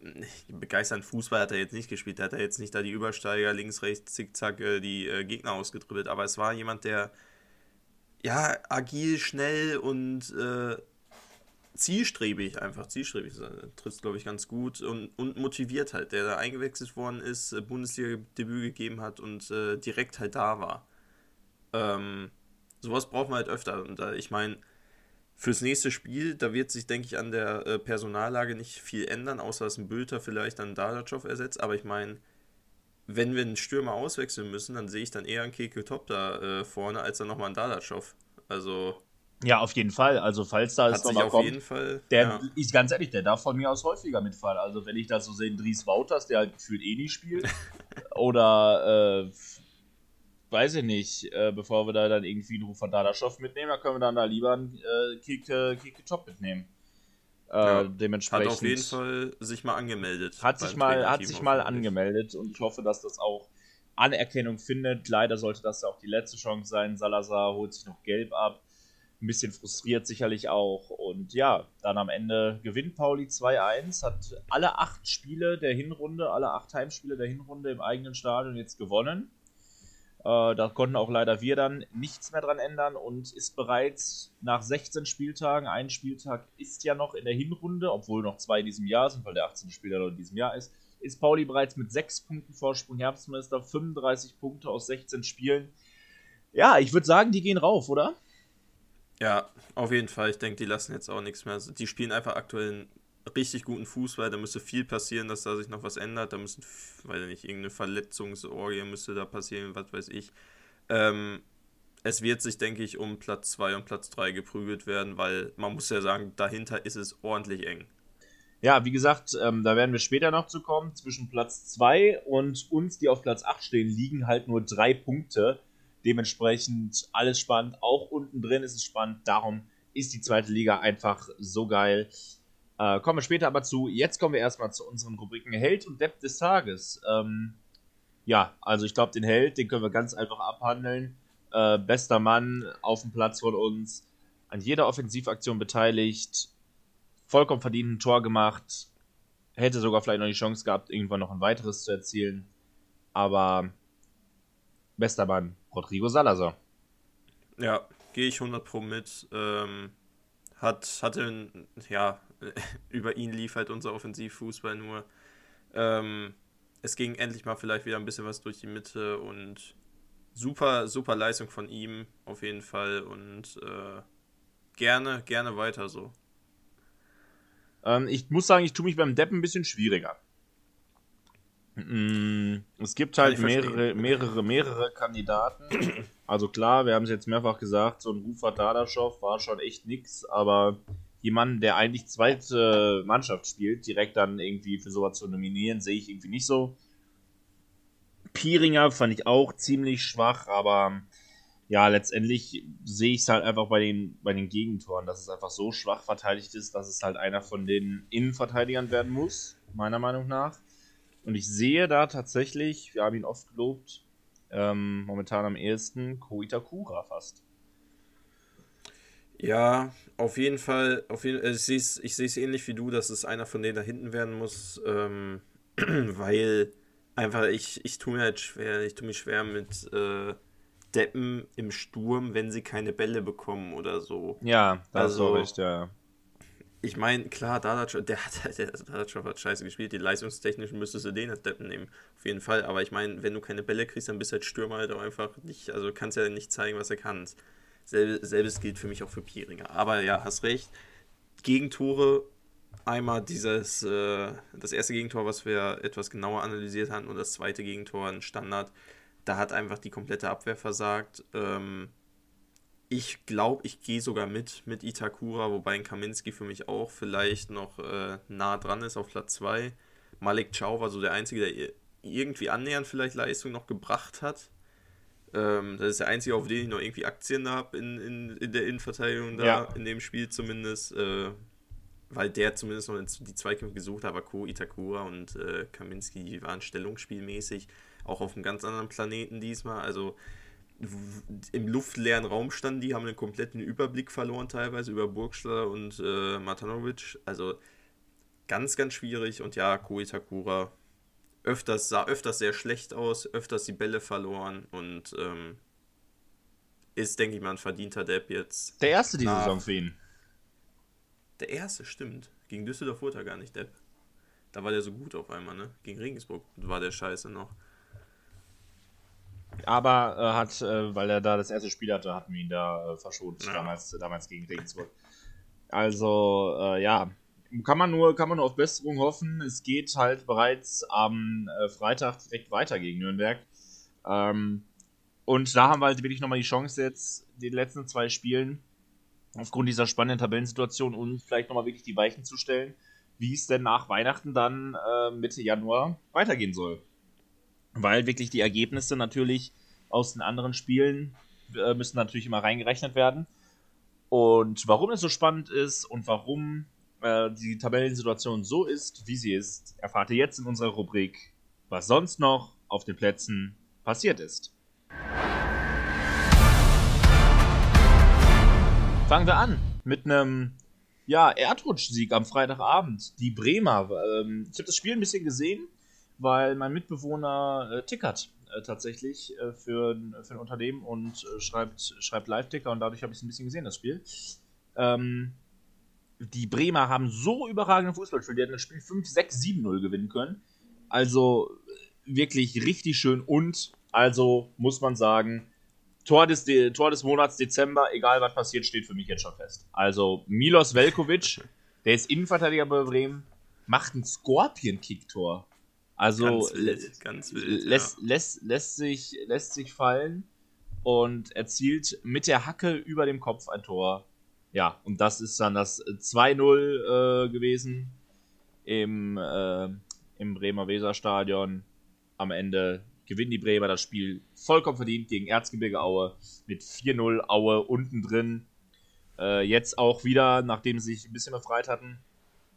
begeisternd Fußball hat er jetzt nicht gespielt. Er hat er jetzt nicht da die Übersteiger links, rechts, zickzack äh, die äh, Gegner ausgedribbelt. Aber es war jemand, der ja agil, schnell und äh, zielstrebig, einfach zielstrebig, trifft glaube ich ganz gut und, und motiviert halt, der da eingewechselt worden ist, äh, Bundesliga-Debüt gegeben hat und äh, direkt halt da war. Ähm, sowas braucht man halt öfter. Und da, ich meine, Fürs nächste Spiel, da wird sich, denke ich, an der äh, Personallage nicht viel ändern, außer dass ein Bülter vielleicht dann Dadachow ersetzt. Aber ich meine, wenn wir einen Stürmer auswechseln müssen, dann sehe ich dann eher einen Keke Top da äh, vorne, als dann nochmal einen Dadachow. Also. Ja, auf jeden Fall. Also, falls da es nochmal kommt, jeden Fall, der ja. ist ganz ehrlich, der darf von mir aus häufiger mitfallen. Also, wenn ich das so sehe, Dries Wouters, der halt gefühlt eh nie spielt, *laughs* oder äh, weiß ich nicht, äh, bevor wir da dann irgendwie einen Ruf von Dadaschow mitnehmen, dann können wir dann da lieber einen äh, Kike, Kike Top mitnehmen. Äh, ja, dementsprechend. Hat auf jeden Fall sich mal angemeldet. Hat sich mal, hat sich mal angemeldet und ich hoffe, dass das auch Anerkennung findet. Leider sollte das ja auch die letzte Chance sein. Salazar holt sich noch gelb ab. Ein bisschen frustriert sicherlich auch. Und ja, dann am Ende gewinnt Pauli 2-1, hat alle acht Spiele der Hinrunde, alle acht Heimspiele der Hinrunde im eigenen Stadion jetzt gewonnen. Äh, da konnten auch leider wir dann nichts mehr dran ändern und ist bereits nach 16 Spieltagen, ein Spieltag ist ja noch in der Hinrunde, obwohl noch zwei in diesem Jahr sind, weil der 18. Spieler in diesem Jahr ist, ist Pauli bereits mit 6 Punkten Vorsprung Herbstmeister, 35 Punkte aus 16 Spielen. Ja, ich würde sagen, die gehen rauf, oder? Ja, auf jeden Fall. Ich denke, die lassen jetzt auch nichts mehr. Die spielen einfach aktuell richtig guten Fußball. Da müsste viel passieren, dass da sich noch was ändert. Da müssen, weiß ich nicht, irgendeine Verletzungsorgie müsste da passieren, was weiß ich. Ähm, es wird sich, denke ich, um Platz 2 und Platz 3 geprügelt werden, weil man muss ja sagen, dahinter ist es ordentlich eng. Ja, wie gesagt, ähm, da werden wir später noch zu kommen. Zwischen Platz 2 und uns, die auf Platz 8 stehen, liegen halt nur drei Punkte. Dementsprechend alles spannend. Auch unten drin ist es spannend. Darum ist die zweite Liga einfach so geil. Äh, kommen wir später aber zu. Jetzt kommen wir erstmal zu unseren Rubriken Held und Depp des Tages. Ähm, ja, also ich glaube, den Held, den können wir ganz einfach abhandeln. Äh, bester Mann auf dem Platz von uns, an jeder Offensivaktion beteiligt, vollkommen verdient ein Tor gemacht, hätte sogar vielleicht noch die Chance gehabt, irgendwann noch ein weiteres zu erzielen. Aber bester Mann, Rodrigo Salazar. Ja, gehe ich 100 Pro mit. Ähm, hat, hatte, ja, *laughs* über ihn lief halt unser Offensivfußball nur. Ähm, es ging endlich mal vielleicht wieder ein bisschen was durch die Mitte und super, super Leistung von ihm auf jeden Fall und äh, gerne, gerne weiter so. Ähm, ich muss sagen, ich tue mich beim Depp ein bisschen schwieriger. Mm, Es gibt halt mehrere, mehrere, mehrere Kandidaten. Also klar, wir haben es jetzt mehrfach gesagt, so ein Rufat Dadaschow war schon echt nix, aber jemanden, der eigentlich zweite Mannschaft spielt, direkt dann irgendwie für sowas zu nominieren, sehe ich irgendwie nicht so. Pieringer fand ich auch ziemlich schwach, aber ja, letztendlich sehe ich es halt einfach bei den, bei den Gegentoren, dass es einfach so schwach verteidigt ist, dass es halt einer von den Innenverteidigern werden muss, meiner Meinung nach. Und ich sehe da tatsächlich, wir haben ihn oft gelobt, ähm, momentan am ehesten Ko Itakura fast. Ja, auf jeden Fall. Auf jeden, äh, ich sehe es ich seh's ähnlich wie du, dass es einer von denen da hinten werden muss, ähm, *clears throat* weil einfach ich, ich tue mir halt schwer, ich tue mich schwer mit äh, Deppen im Sturm, wenn sie keine Bälle bekommen oder so. Ja, da Also- du recht, ja. Ich meine, klar, Dadac, der hat halt, der Dadac hat scheiße gespielt, die leistungstechnischen müsstest du den als Deppen nehmen, auf jeden Fall. Aber ich meine, wenn du keine Bälle kriegst, dann bist du als Stürmer halt auch einfach nicht, also kannst ja nicht zeigen, was er kann. Selbe, selbes gilt für mich auch für Pieringer. Aber ja, hast recht. Gegentore, einmal dieses, äh, das erste Gegentor, was wir etwas genauer analysiert hatten, und das zweite Gegentor, ein Standard, da hat einfach die komplette Abwehr versagt. Ähm, ich glaube, ich gehe sogar mit mit Itakura, wobei ein Kaminski für mich auch vielleicht noch äh, nah dran ist auf Platz 2. Malik Chow war so der Einzige, der ir- irgendwie annähernd vielleicht Leistung noch gebracht hat. Ähm, das ist der Einzige, auf den ich noch irgendwie Aktien habe in, in, in der Innenverteidigung da, Ja. in dem Spiel zumindest. Äh, weil der zumindest noch die Zweikämpfe gesucht hat, aber Ko Itakura und äh, Kaminski die waren stellungsspielmäßig auch auf einem ganz anderen Planeten diesmal. Also im luftleeren Raum standen die, haben einen kompletten Überblick verloren teilweise über Burgstaller und äh, Matanovic. Also ganz, ganz schwierig. Und ja, Ko Itakura öfters, sah öfters sehr schlecht aus, öfters die Bälle verloren und ähm, ist, denke ich mal, ein verdienter Depp jetzt. Der erste diese. Saison für ihn. Der erste, stimmt. Gegen Düsseldorf wurde er gar nicht Depp. Da war der so gut auf einmal, ne? Gegen Regensburg war der scheiße noch. Aber äh, hat, äh, weil er da das erste Spiel hatte, hatten wir ihn da äh, verschont, Ja. damals, damals gegen Regensburg. Also, äh, ja, kann man, nur, kann man nur auf Besserung hoffen. Es geht halt bereits am äh, Freitag direkt weiter gegen Nürnberg. Ähm, und da haben wir halt wirklich nochmal die Chance jetzt, den letzten zwei Spielen, aufgrund dieser spannenden Tabellensituation, uns vielleicht nochmal wirklich die Weichen zu stellen, wie es denn nach Weihnachten dann äh, Mitte Januar weitergehen soll weil wirklich die Ergebnisse natürlich aus den anderen Spielen äh, müssen natürlich immer reingerechnet werden. Und warum es so spannend ist und warum äh, die Tabellensituation so ist, wie sie ist, erfahrt ihr jetzt in unserer Rubrik, was sonst noch auf den Plätzen passiert ist. Fangen wir an mit einem ja, Erdrutsch-Sieg am Freitagabend. Die Bremer. Ähm, ich habe das Spiel ein bisschen gesehen weil mein Mitbewohner äh, tickert äh, tatsächlich äh, für, ein- für ein Unternehmen und äh, schreibt, schreibt Live-Ticker und dadurch habe ich es ein bisschen gesehen, das Spiel. Ähm, die Bremer haben so überragende Fußball gespielt, die hätten das Spiel 5, 6, 7-0 gewinnen können. Also äh, wirklich richtig schön und also muss man sagen, Tor des, De Tor des Monats Dezember, egal was passiert, steht für mich jetzt schon fest. Also Milos Velkovic, der ist Innenverteidiger bei Bremen, macht ein Scorpion-Kick-Tor. Also ganz wild, ganz wild. lässt, lässt, lässt, sich, lässt sich fallen und erzielt mit der Hacke über dem Kopf ein Tor. Ja, und das ist dann das 2-0 äh, gewesen im, äh, im Bremer Weserstadion. Am Ende gewinnen die Bremer das Spiel vollkommen verdient gegen Erzgebirge Aue mit 4-0 Aue unten drin. Äh, jetzt auch wieder, nachdem sie sich ein bisschen befreit hatten,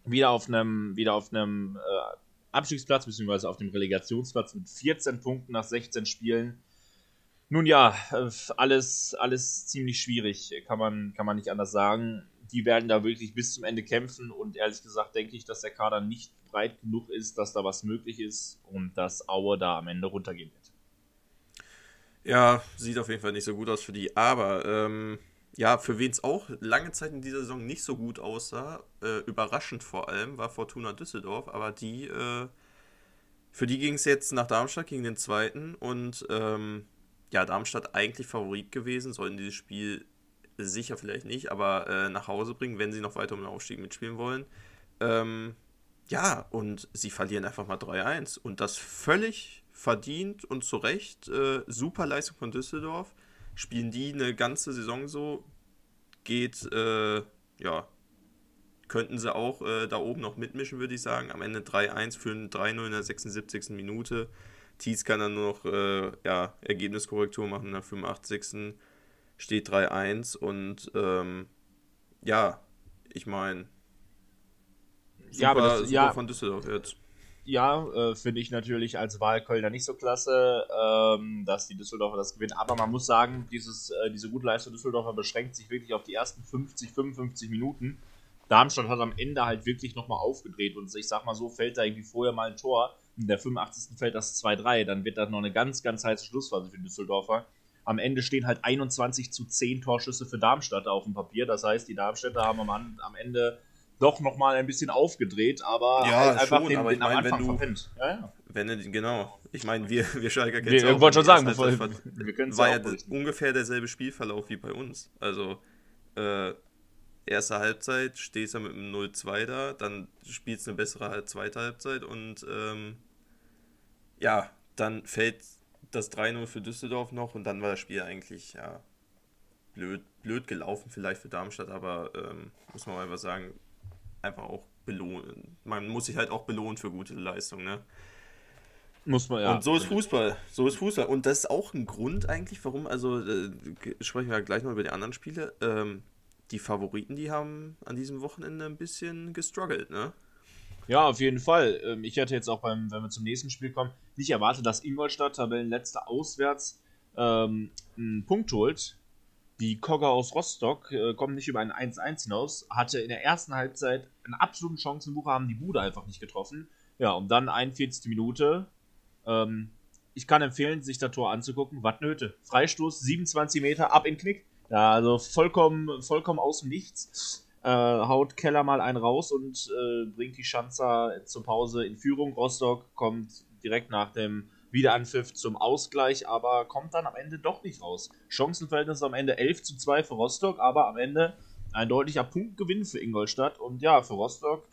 wieder auf einem, wieder auf einem äh, Abstiegsplatz, beziehungsweise auf dem Relegationsplatz mit 14 Punkten nach 16 Spielen. Nun ja, äh, alles, alles ziemlich schwierig, kann man, kann man nicht anders sagen. Die werden da wirklich bis zum Ende kämpfen und ehrlich gesagt denke ich, dass der Kader nicht breit genug ist, dass da was möglich ist und dass Aue da am Ende runtergehen wird. Ja, sieht auf jeden Fall nicht so gut aus für die. Aber ähm, ja, für wen es auch lange Zeit in dieser Saison nicht so gut aussah, äh, überraschend vor allem, war Fortuna Düsseldorf. Aber die äh, für die ging es jetzt nach Darmstadt gegen den zweiten und ähm, ja, Darmstadt eigentlich Favorit gewesen, sollten dieses Spiel sicher vielleicht nicht, aber äh, nach Hause bringen, wenn sie noch weiter um den Aufstieg mitspielen wollen. Ähm, ja, und sie verlieren einfach mal 3-1 und das völlig verdient und zu Recht. Äh, super Leistung von Düsseldorf. Spielen die eine ganze Saison so, geht, äh, ja, könnten sie auch äh, da oben noch mitmischen, würde ich sagen. Am Ende 3-1 für ein 3-0 in der 76. Minute. Thies kann dann nur noch äh, ja, Ergebniskorrektur machen in der 85. Steht 3-1 und ähm, ja, ich meine, ja, aber das, ja, von Düsseldorf jetzt. Ja, äh, finde ich natürlich als Wahlkölner nicht so klasse, ähm, dass die Düsseldorfer das gewinnen. Aber man muss sagen, dieses, äh, diese gute Leistung Düsseldorfer beschränkt sich wirklich auf die ersten 50, 55 Minuten. Darmstadt hat am Ende halt wirklich nochmal aufgedreht und ich sag mal so, fällt da irgendwie vorher mal ein Tor, in der 85. fällt das 2-3, dann wird das noch eine ganz, ganz heiße Schlussphase für die Düsseldorfer. Am Ende stehen halt 21 zu 10 Torschüsse für Darmstadt auf dem Papier. Das heißt, die Darmstädter haben am, am Ende doch nochmal ein bisschen aufgedreht, aber ja, halt einfach schon, den, aber den ich mein, wenn du, ja, ja. Wenn genau. Ich meine, wir, wir Schalker kennen es. Ich wollte schon sagen, bevor, wir können war ja ungefähr derselbe Spielverlauf wie bei uns. Also, äh, erste Halbzeit stehst du mit einem 0-2 da, dann spielst du eine bessere zweite Halbzeit und ähm, ja, dann fällt das 3-0 für Düsseldorf noch und dann war das Spiel eigentlich ja blöd, blöd gelaufen vielleicht für Darmstadt, aber ähm, muss man einfach sagen, einfach auch belohnen. Man muss sich halt auch belohnen für gute Leistung, ne? Muss man ja. Und so ist Fußball. So ist Fußball. Und das ist auch ein Grund eigentlich, warum, also äh, sprechen wir gleich noch über die anderen Spiele. Ähm, die Favoriten, die haben an diesem Wochenende ein bisschen gestruggelt, ne? Ja, auf jeden Fall. Ähm, ich hätte jetzt auch beim, wenn wir zum nächsten Spiel kommen, nicht erwartet, dass Ingolstadt Tabellenletzter auswärts ähm, einen Punkt holt. Die Kogger aus Rostock äh, kommen nicht über ein 1-1 hinaus, hatte in der ersten Halbzeit einen absoluten Chancenbucher, haben die Bude einfach nicht getroffen. Ja, und dann 41. Minute. Ähm, ich kann empfehlen, sich das Tor anzugucken. Wattnöte. Freistoß, 27 Meter, ab in Knick. Ja, also vollkommen, vollkommen aus dem Nichts. Äh, haut Keller mal einen raus und äh, bringt die Schanzer zur Pause in Führung. Rostock kommt direkt nach dem Wiederanpfiff zum Ausgleich, aber kommt dann am Ende doch nicht raus. Chancenverhältnis am Ende 11 zu 2 für Rostock, aber am Ende ein deutlicher Punktgewinn für Ingolstadt. Und ja, für Rostock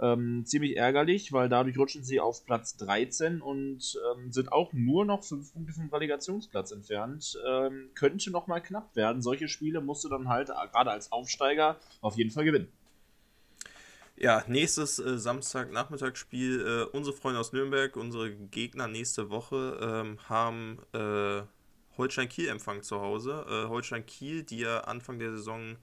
ähm, ziemlich ärgerlich, weil dadurch rutschen sie auf Platz 13 und ähm, sind auch nur noch 5 Punkte vom Relegationsplatz entfernt. Ähm, könnte nochmal knapp werden. Solche Spiele musst du dann halt äh, gerade als Aufsteiger auf jeden Fall gewinnen. Ja, nächstes äh, Samstag-Nachmittagsspiel. Äh, unsere Freunde aus Nürnberg, unsere Gegner nächste Woche, ähm, haben äh, Holstein Kiel empfangen zu Hause. Äh, Holstein Kiel, die ja Anfang der Saison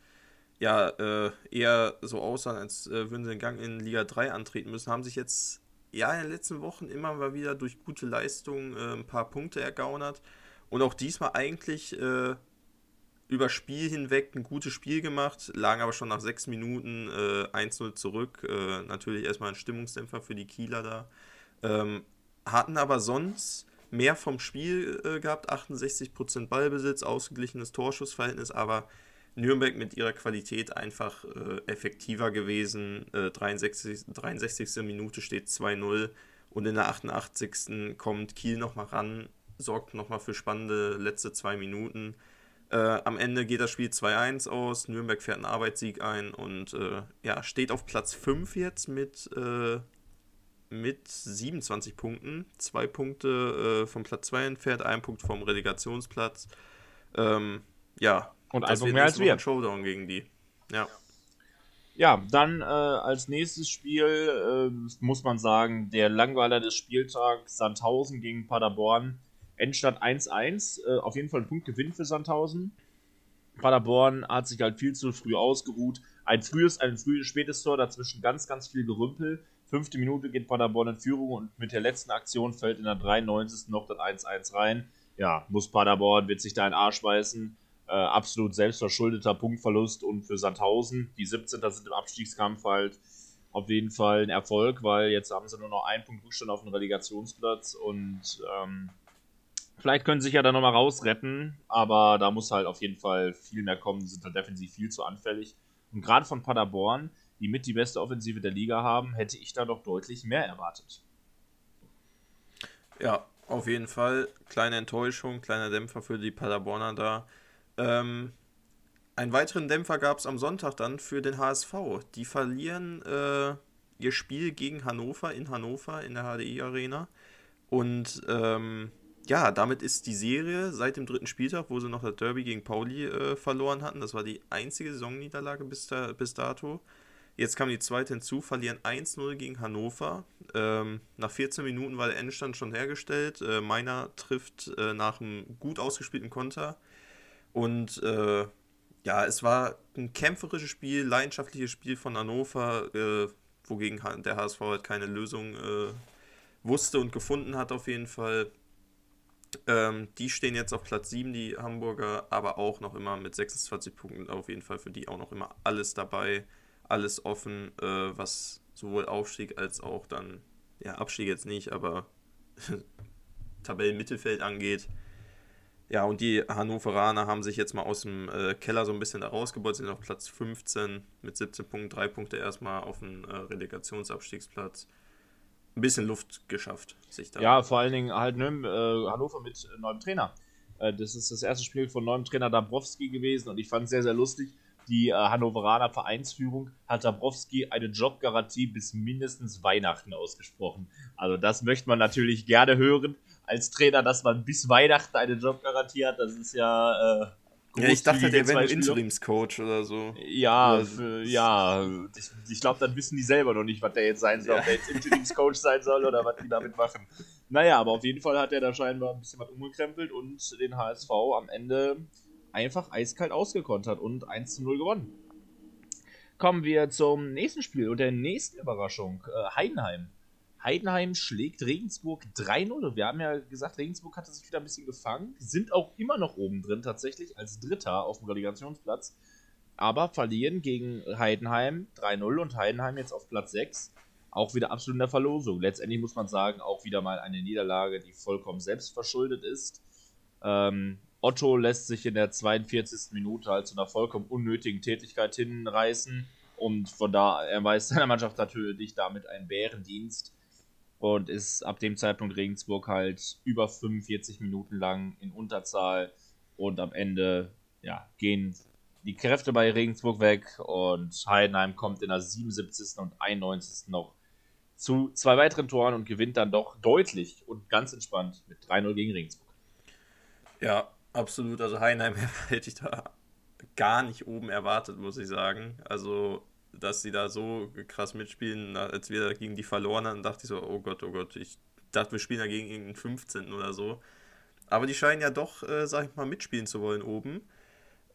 ja äh, eher so aussahen, als äh, würden sie den Gang in Liga 3 antreten müssen, haben sich jetzt ja in den letzten Wochen immer mal wieder durch gute Leistungen ein paar Punkte ergaunert. Und auch diesmal eigentlich über Spiel hinweg ein gutes Spiel gemacht, lagen aber schon nach sechs Minuten äh, 1-0 zurück. Äh, natürlich erstmal ein Stimmungsdämpfer für die Kieler da. Ähm, hatten aber sonst mehr vom Spiel äh, gehabt, 68% Ballbesitz, ausgeglichenes Torschussverhältnis, aber Nürnberg mit ihrer Qualität einfach äh, effektiver gewesen. 63, äh, 63. Minute steht 2-0 und in der 88. kommt Kiel nochmal ran, sorgt nochmal für spannende letzte zwei Minuten. Äh, am Ende geht das Spiel 2-1 aus, Nürnberg fährt einen Arbeitssieg ein und äh, ja, steht auf Platz 5 jetzt mit, äh, mit 27 Punkten. Zwei Punkte äh, vom Platz 2 entfernt, ein Punkt vom Relegationsplatz. Ähm, ja, und ein Punkt mehr als wir. Showdown gegen die. Ja. Ja, dann äh, als nächstes Spiel äh, muss man sagen, der Langweiler des Spieltags Sandhausen gegen Paderborn Endstand 1-1. Äh, auf jeden Fall ein Punktgewinn für Sandhausen. Paderborn hat sich halt viel zu früh ausgeruht. Ein frühes, ein frühes, spätes Tor, dazwischen ganz, ganz viel Gerümpel. Fünfte Minute geht Paderborn in Führung und mit der letzten Aktion fällt in der 93. noch das 1-1 rein. Ja, muss Paderborn, wird sich da in den Arsch beißen. Äh, absolut selbstverschuldeter Punktverlust und für Sandhausen, die 17. sind im Abstiegskampf halt auf jeden Fall ein Erfolg, weil jetzt haben sie nur noch einen Punkt Rückstand auf dem Relegationsplatz und ähm, Vielleicht können sie sich ja da nochmal rausretten, aber da muss halt auf jeden Fall viel mehr kommen. Sie sind halt defensiv viel zu anfällig. Und gerade von Paderborn, die mit die beste Offensive der Liga haben, hätte ich da doch deutlich mehr erwartet. Ja, auf jeden Fall. Kleine Enttäuschung, kleiner Dämpfer für die Paderborner da. Ähm, einen weiteren Dämpfer gab es am Sonntag dann für den HSV. Die verlieren äh, ihr Spiel gegen Hannover in Hannover in der HDI Arena. Und ähm, ja, damit ist die Serie seit dem dritten Spieltag, wo sie noch das Derby gegen Pauli äh, verloren hatten, das war die einzige Saisonniederlage bis, da, bis dato. Jetzt kam die zweite hinzu, verlieren 1-0 gegen Hannover. Ähm, nach 14 Minuten war der Endstand schon hergestellt. Äh, Meiner trifft äh, nach einem gut ausgespielten Konter. Und äh, ja, es war ein kämpferisches Spiel, leidenschaftliches Spiel von Hannover, äh, wogegen der HSV halt keine Lösung äh, wusste und gefunden hat auf jeden Fall. Ähm, die stehen jetzt auf Platz 7, die Hamburger, aber auch noch immer mit 26 Punkten. Auf jeden Fall für die auch noch immer alles dabei, alles offen, äh, was sowohl Aufstieg als auch dann, ja, Abstieg jetzt nicht, aber *laughs* Tabellenmittelfeld angeht. Ja, und die Hannoveraner haben sich jetzt mal aus dem äh, Keller so ein bisschen da rausgebaut, sind auf Platz 15 mit 17 Punkten, 3 Punkte erstmal auf dem äh, Relegationsabstiegsplatz ein bisschen Luft geschafft. Sich da ja, vor allen Dingen halt ne, äh, Hannover mit äh, neuem Trainer. Äh, das ist das erste Spiel von neuem Trainer Dabrowski gewesen und ich fand es sehr, sehr lustig. Die äh, Hannoveraner Vereinsführung hat Dabrowski eine Jobgarantie bis mindestens Weihnachten ausgesprochen. Also das möchte man natürlich gerne hören als Trainer, dass man bis Weihnachten eine Jobgarantie hat. Das ist ja äh, ja, ich dachte, der wäre Interimscoach oder so. Ja, oder für, ja. Ich, ich glaube, dann wissen die selber noch nicht, was der jetzt sein soll. Ja. Ob der jetzt Interimscoach sein soll oder was die damit machen. Naja, aber auf jeden Fall hat er da scheinbar ein bisschen was umgekrempelt und den HSV am Ende einfach eiskalt ausgekontert und 1 zu 0 gewonnen. Kommen wir zum nächsten Spiel und der nächsten Überraschung. Äh, Heidenheim Heidenheim schlägt Regensburg 3-0. Wir haben ja gesagt, Regensburg hatte sich wieder ein bisschen gefangen, sind auch immer noch oben drin, tatsächlich als Dritter auf dem Relegationsplatz, aber verlieren gegen Heidenheim 3-0 und Heidenheim jetzt auf Platz 6. Auch wieder absolut in der Verlosung. Letztendlich muss man sagen, auch wieder mal eine Niederlage, die vollkommen selbstverschuldet ist. Ähm, Otto lässt sich in der 42. Minute halt zu einer vollkommen unnötigen Tätigkeit hinreißen. Und von da erweist seiner Mannschaft natürlich damit einen Bärendienst und ist ab dem Zeitpunkt Regensburg halt über 45 Minuten lang in Unterzahl und am Ende ja, gehen die Kräfte bei Regensburg weg und Heidenheim kommt in der 77. und 91. noch zu zwei weiteren Toren und gewinnt dann doch deutlich und ganz entspannt mit 3-0 gegen Regensburg. Ja, absolut. Also Heidenheim *laughs* hätte ich da gar nicht oben erwartet, muss ich sagen. Also dass sie da so krass mitspielen, als wir gegen die verloren haben, dachte ich so, oh Gott, oh Gott, ich dachte, wir spielen dagegen irgendeinen 15. oder so. Aber die scheinen ja doch, äh, sag ich mal, mitspielen zu wollen oben.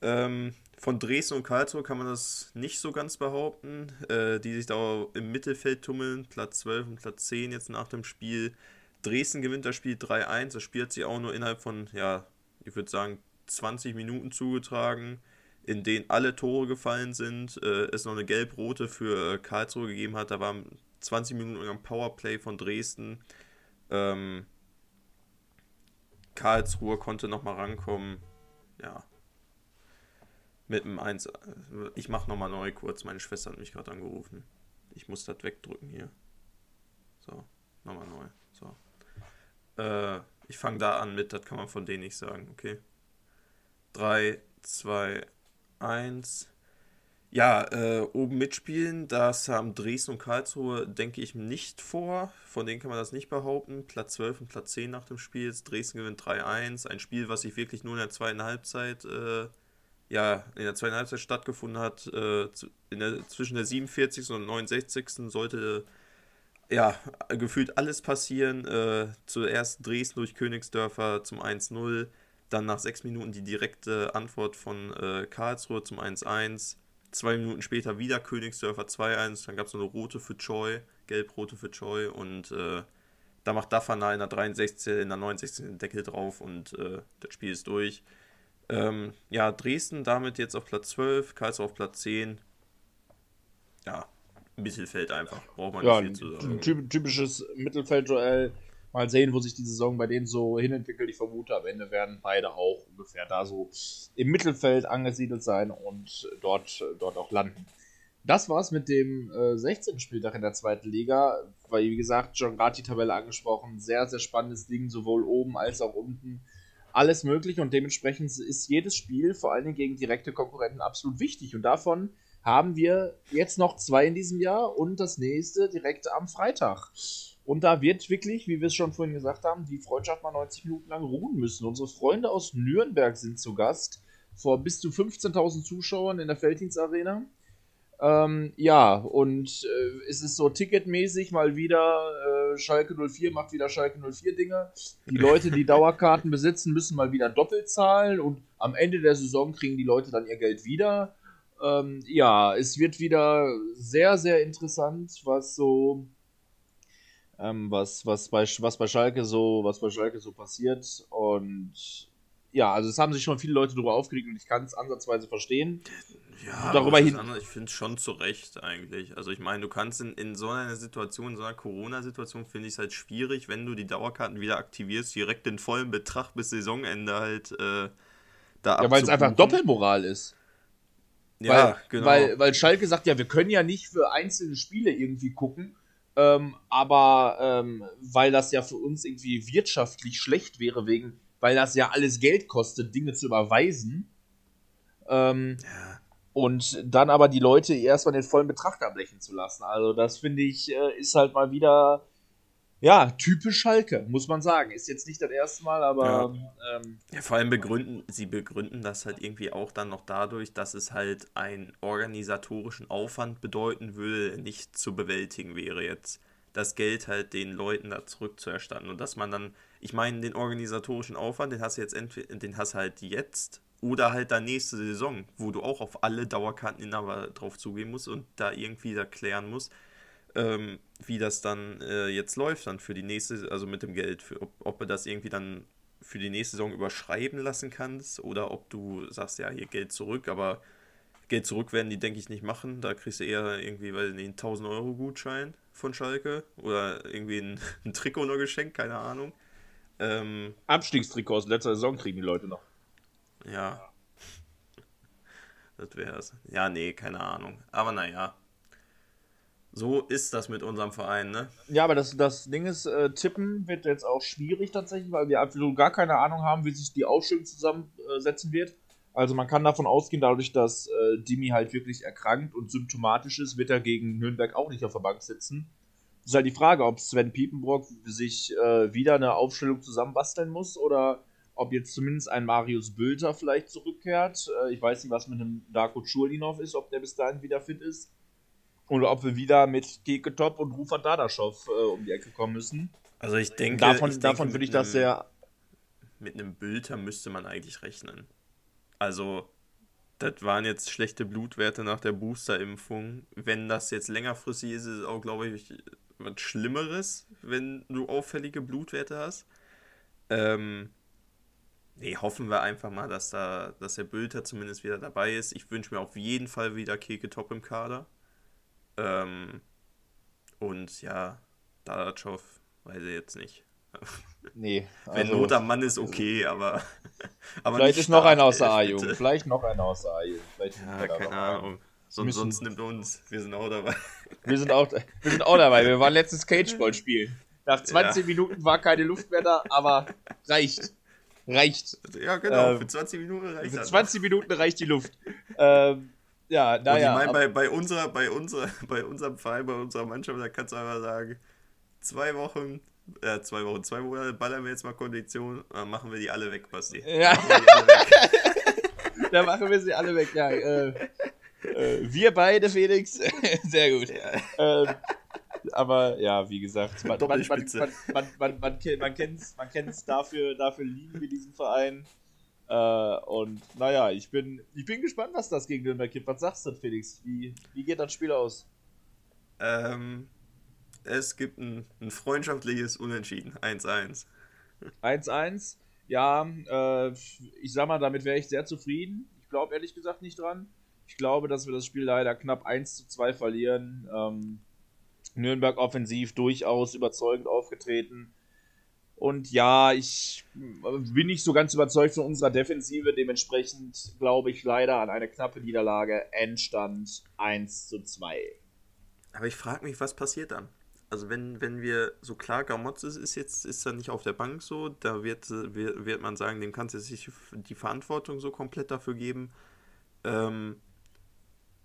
Ähm, von Dresden und Karlsruhe kann man das nicht so ganz behaupten, äh, die sich da im Mittelfeld tummeln, Platz 12 und Platz 10 jetzt nach dem Spiel. Dresden gewinnt das Spiel 3-1, das Spiel hat sich auch nur innerhalb von, ja, ich würde sagen, 20 Minuten zugetragen in denen alle Tore gefallen sind, äh, es noch eine gelb-rote für äh, Karlsruhe gegeben hat. Da war 20 Minuten lang Powerplay von Dresden. Ähm, Karlsruhe konnte nochmal rankommen. Ja. Mit einem 1. Ich mache nochmal neu kurz. Meine Schwester hat mich gerade angerufen. Ich muss das wegdrücken hier. So, nochmal neu. So. Äh, ich fange da an mit, das kann man von denen nicht sagen, okay? 3, 2, 1. Ja, äh, oben mitspielen, das haben Dresden und Karlsruhe, denke ich, nicht vor. Von denen kann man das nicht behaupten. Platz 12 und Platz 10 nach dem Spiel. Dresden gewinnt 3-1. Ein Spiel, was sich wirklich nur in der zweiten Halbzeit, äh, ja, in der zweiten Halbzeit stattgefunden hat. Äh, der, zwischen der 47. und 69. sollte ja, gefühlt alles passieren. Äh, zuerst Dresden durch Königsdörfer zum 1-0 dann nach sechs Minuten die direkte Antwort von äh, Karlsruhe zum 1-1. Zwei Minuten später wieder Königsdörfer 2-1. Dann gab es noch eine rote für Choi, gelb-rote für Choi. Und äh, da macht Dafana in der 63, in der 69 den Deckel drauf und äh, das Spiel ist durch. Ähm, ja, Dresden damit jetzt auf Platz 12, Karlsruhe auf Platz 10. Ja, Mittelfeld einfach. Braucht man ja, nicht viel zu sagen. Typisches Mittelfeld-Duell. Mal sehen, wo sich die Saison bei denen so hinentwickelt. Ich vermute, am Ende werden beide auch ungefähr da so im Mittelfeld angesiedelt sein und dort, dort auch landen. das war's mit dem äh, 16. Spieltag in der zweiten Liga. Weil, wie gesagt, schon gerade die Tabelle angesprochen. Sehr, sehr spannendes Ding, sowohl oben als auch unten. Alles möglich und dementsprechend ist jedes Spiel, vor allen Dingen gegen direkte Konkurrenten, absolut wichtig. Und davon haben wir jetzt noch zwei in diesem Jahr und das nächste direkt am Freitag. Und da wird wirklich, wie wir es schon vorhin gesagt haben, die Freundschaft mal 90 Minuten lang ruhen müssen. Unsere Freunde aus Nürnberg sind zu Gast vor bis zu 15.000 Zuschauern in der Felddienst Arena. Ähm, ja, und äh, es ist so ticketmäßig mal wieder, äh, Schalke 04 macht wieder Schalke 04 Dinge. Die Leute, die *laughs* Dauerkarten besitzen, müssen mal wieder doppelt zahlen und am Ende der Saison kriegen die Leute dann ihr Geld wieder. Ähm, ja, es wird wieder sehr, sehr interessant, was so, ähm, was, was, bei, was bei Schalke so, was bei Schalke so passiert. Und ja, also es haben sich schon viele Leute darüber aufgeregt und ich kann es ansatzweise verstehen. Ja, darüber hin. Ich finde es schon zu Recht eigentlich. Also ich meine, du kannst in, in so einer Situation, in so einer Corona-Situation, finde ich es halt schwierig, wenn du die Dauerkarten wieder aktivierst, direkt den vollen Betrag bis Saisonende halt äh, da Ja, weil es einfach Doppelmoral ist. Ja, weil, genau. Weil, weil Schalke sagt, ja, wir können ja nicht für einzelne Spiele irgendwie gucken, ähm, aber ähm, weil das ja für uns irgendwie wirtschaftlich schlecht wäre, wegen, weil das ja alles Geld kostet, Dinge zu überweisen. Ähm, ja. Und dann aber die Leute erstmal den vollen Betrag abblechen zu lassen. Also, das finde ich, äh, ist halt mal wieder ja, typisch Schalke, muss man sagen. Ist jetzt nicht das erste Mal, aber. Ja. Ähm, ja, vor allem begründen, sie begründen das halt irgendwie auch dann noch dadurch, dass es halt einen organisatorischen Aufwand bedeuten würde, nicht zu bewältigen wäre jetzt das Geld halt den Leuten da zurückzuerstatten. Und dass man dann, ich meine, den organisatorischen Aufwand, den hast du jetzt entweder, den hast du halt jetzt oder halt dann nächste Saison, wo du auch auf alle Dauerkarteninhaber drauf zugehen musst und da irgendwie da klären musst ähm, wie das dann äh, jetzt läuft, dann für die nächste, also mit dem Geld, für, ob, ob du das irgendwie dann für die nächste Saison überschreiben lassen kannst oder ob du sagst, ja, hier Geld zurück, aber Geld zurück werden die, denke ich, nicht machen. Da kriegst du eher irgendwie, weil nicht, einen 1000 Euro Gutschein von Schalke oder irgendwie ein, *laughs* ein Trikot nur geschenkt, keine Ahnung. Ähm, Abstiegstrikot aus letzter Saison kriegen die Leute noch. Ja. Das wäre es. Ja, nee, keine Ahnung. Aber naja, so ist das mit unserem Verein, ne? Ja, aber das, das Ding ist, äh, tippen wird jetzt auch schwierig tatsächlich, weil wir absolut gar keine Ahnung haben, wie sich die Aufstellung zusammensetzen wird. Also man kann davon ausgehen, dadurch, dass äh, Dimi halt wirklich erkrankt und symptomatisch ist, wird er gegen Nürnberg auch nicht auf der Bank sitzen. Das ist halt die Frage, ob Sven Piepenbrock sich äh, wieder eine Aufstellung zusammenbasteln muss oder ob jetzt zumindest ein Marius Bülter vielleicht zurückkehrt. Äh, ich weiß nicht, was mit einem Darko Churlinov ist, ob der bis dahin wieder fit ist. Oder ob wir wieder mit Keketop und Rufer Dadaschow äh, um die Ecke kommen müssen. Also ich denke, davon, ich davon würde ich das sehr. Mit einem Bülter müsste man eigentlich rechnen. Also, das waren jetzt schlechte Blutwerte nach der Booster-Impfung. Wenn das jetzt längerfristig ist, ist es auch, glaube ich, was Schlimmeres, wenn du auffällige Blutwerte hast. Ähm, nee, hoffen wir einfach mal, dass da, dass der Bülter zumindest wieder dabei ist. Ich wünsche mir auf jeden Fall wieder Keke Top im Kader. Ähm, und ja, Dadachow weiß ich jetzt nicht. *laughs* Nee. Wenn also, Not am Mann ist okay, aber. *laughs* aber vielleicht ist noch einer aus der A-Jugend. Vielleicht noch einer aus der A-Jugend. Ja, keine Ahnung. Sonst, sonst nimmt uns. Wir sind auch dabei. *laughs* Wir sind auch, wir sind auch dabei. Wir waren letztes Cageball spielen. Nach 20 ja. Minuten war keine Luft mehr da, aber reicht. Reicht. Ja, genau. Ähm, für 20 Minuten reicht Für 20 Minuten reicht die Luft. Ähm, ja, naja. Ich meine, bei, bei, unserer, bei, unserer, *laughs* bei unserem Verein, bei unserer Mannschaft, da kannst du einfach sagen, zwei Wochen, äh, zwei Wochen, zwei Monate ballern wir jetzt mal Kondition, dann machen wir die alle weg, Basti. Ja. Dann machen wir *laughs* sie alle weg, ja. Äh, äh, wir beide, Felix. *laughs* Sehr gut. Ja. Ähm, aber ja, wie gesagt, man, man, man, man, man, man, man, man kennt es dafür, dafür lieben wir diesen Verein. Äh, und naja, ich bin, ich bin gespannt, was das gegen Nürnberg gibt. Was sagst du, Felix? Wie, wie geht das Spiel aus? Ähm, es gibt ein, ein freundschaftliches Unentschieden. 1-1. 1-1? Ja, äh, ich sag mal, damit wäre ich sehr zufrieden. Ich glaube ehrlich gesagt nicht dran. Ich glaube, dass wir das Spiel leider knapp 1 zu 2 verlieren. Ähm, Nürnberg offensiv durchaus überzeugend aufgetreten. Und ja, ich bin nicht so ganz überzeugt von unserer Defensive. Dementsprechend glaube ich leider an eine knappe Niederlage. Endstand 1 zu 2. Aber ich frage mich, was passiert dann? Also wenn, wenn wir so klar, Gamotz ist, ist jetzt ist er nicht auf der Bank so, da wird, wird, wird man sagen, dem kannst du sich die Verantwortung so komplett dafür geben. Ähm,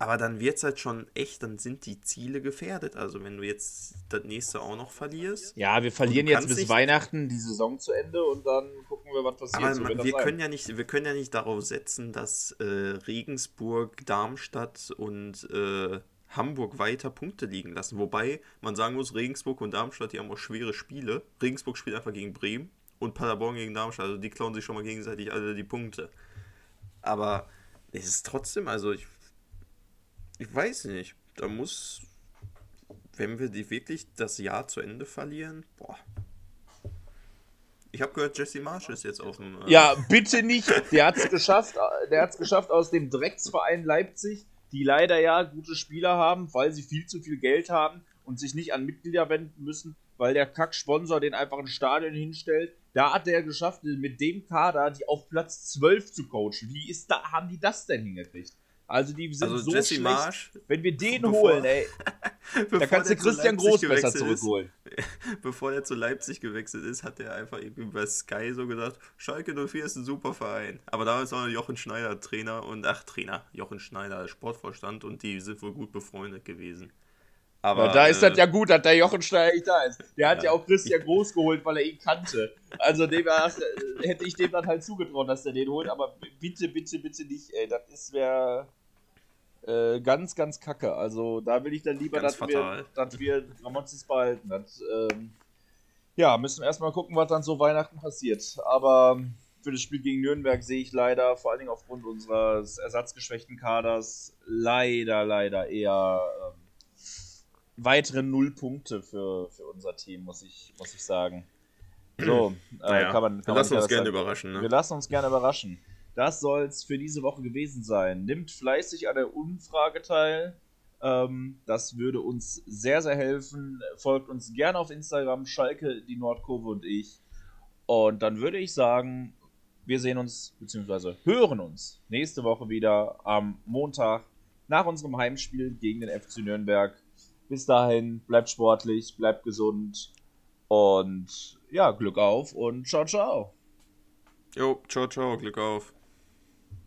aber dann wird es halt schon echt, dann sind die Ziele gefährdet. Also wenn du jetzt das nächste auch noch verlierst. Ja, wir verlieren jetzt bis Weihnachten die Saison zu Ende und dann gucken wir, was passiert. Aber so man, wir, können ja nicht, wir können ja nicht darauf setzen, dass äh, Regensburg, Darmstadt und äh, Hamburg weiter Punkte liegen lassen. Wobei man sagen muss, Regensburg und Darmstadt, die haben auch schwere Spiele. Regensburg spielt einfach gegen Bremen und Paderborn gegen Darmstadt. Also die klauen sich schon mal gegenseitig alle die Punkte. Aber es ist trotzdem, also ich, ich weiß nicht, da muss, wenn wir die wirklich das Jahr zu Ende verlieren, boah. Ich habe gehört, Jesse Marsch ist jetzt auf dem. Äh ja, bitte nicht. Der hat es geschafft. Der hat es geschafft aus dem Drecksverein Leipzig die leider ja gute Spieler haben, weil sie viel zu viel Geld haben und sich nicht an Mitglieder wenden müssen, weil der Kack-Sponsor den einfach ein Stadion hinstellt. Da hat der geschafft, mit dem Kader die auf Platz 12 zu coachen. Wie ist da, haben die das denn hingekriegt? Also die sind also so Jesse schlecht. Marsch, wenn wir den bevor, holen, ey, *laughs* da kannst du Christian Groß besser zurückholen. Ist, *laughs* bevor er zu Leipzig gewechselt ist, hat er einfach irgendwie bei Sky so gesagt, Schalke 04 ist ein super Verein. Aber damals war Jochen Schneider Trainer und, ach Trainer, Jochen Schneider Sportvorstand und die sind wohl gut befreundet gewesen. Aber ja, da ist äh, das ja gut, dass der Jochen Schneider nicht da ist. Der hat ja, ja auch Christian *laughs* Groß geholt, weil er ihn kannte. Also dem war, hätte ich dem dann halt zugetraut, dass er den holt, aber bitte, bitte, bitte nicht, ey. Das ist wer äh, ganz, ganz kacke. Also da will ich dann lieber, dass wir, dass wir Ramonzis behalten. Das, ähm, ja, müssen wir erstmal gucken, was dann so Weihnachten passiert. Aber für das Spiel gegen Nürnberg sehe ich leider, vor allen Dingen aufgrund unseres ersatzgeschwächten Kaders, leider, leider eher ähm, weitere Nullpunkte für, für unser Team, muss ich, muss ich sagen. So, äh, naja, kann man, kann wir lassen uns gerne überraschen. Ne? Wir lassen uns gerne überraschen. Das soll es für diese Woche gewesen sein. Nimmt fleißig an der Umfrage teil. Ähm, das würde uns sehr, sehr helfen. Folgt uns gerne auf Instagram, Schalke, die Nordkurve und ich. Und dann würde ich sagen, wir sehen uns bzw. hören uns nächste Woche wieder am Montag nach unserem Heimspiel gegen den FC Nürnberg. Bis dahin, bleibt sportlich, bleibt gesund und ja, Glück auf und ciao, ciao. Jo, ciao, ciao, Glück auf.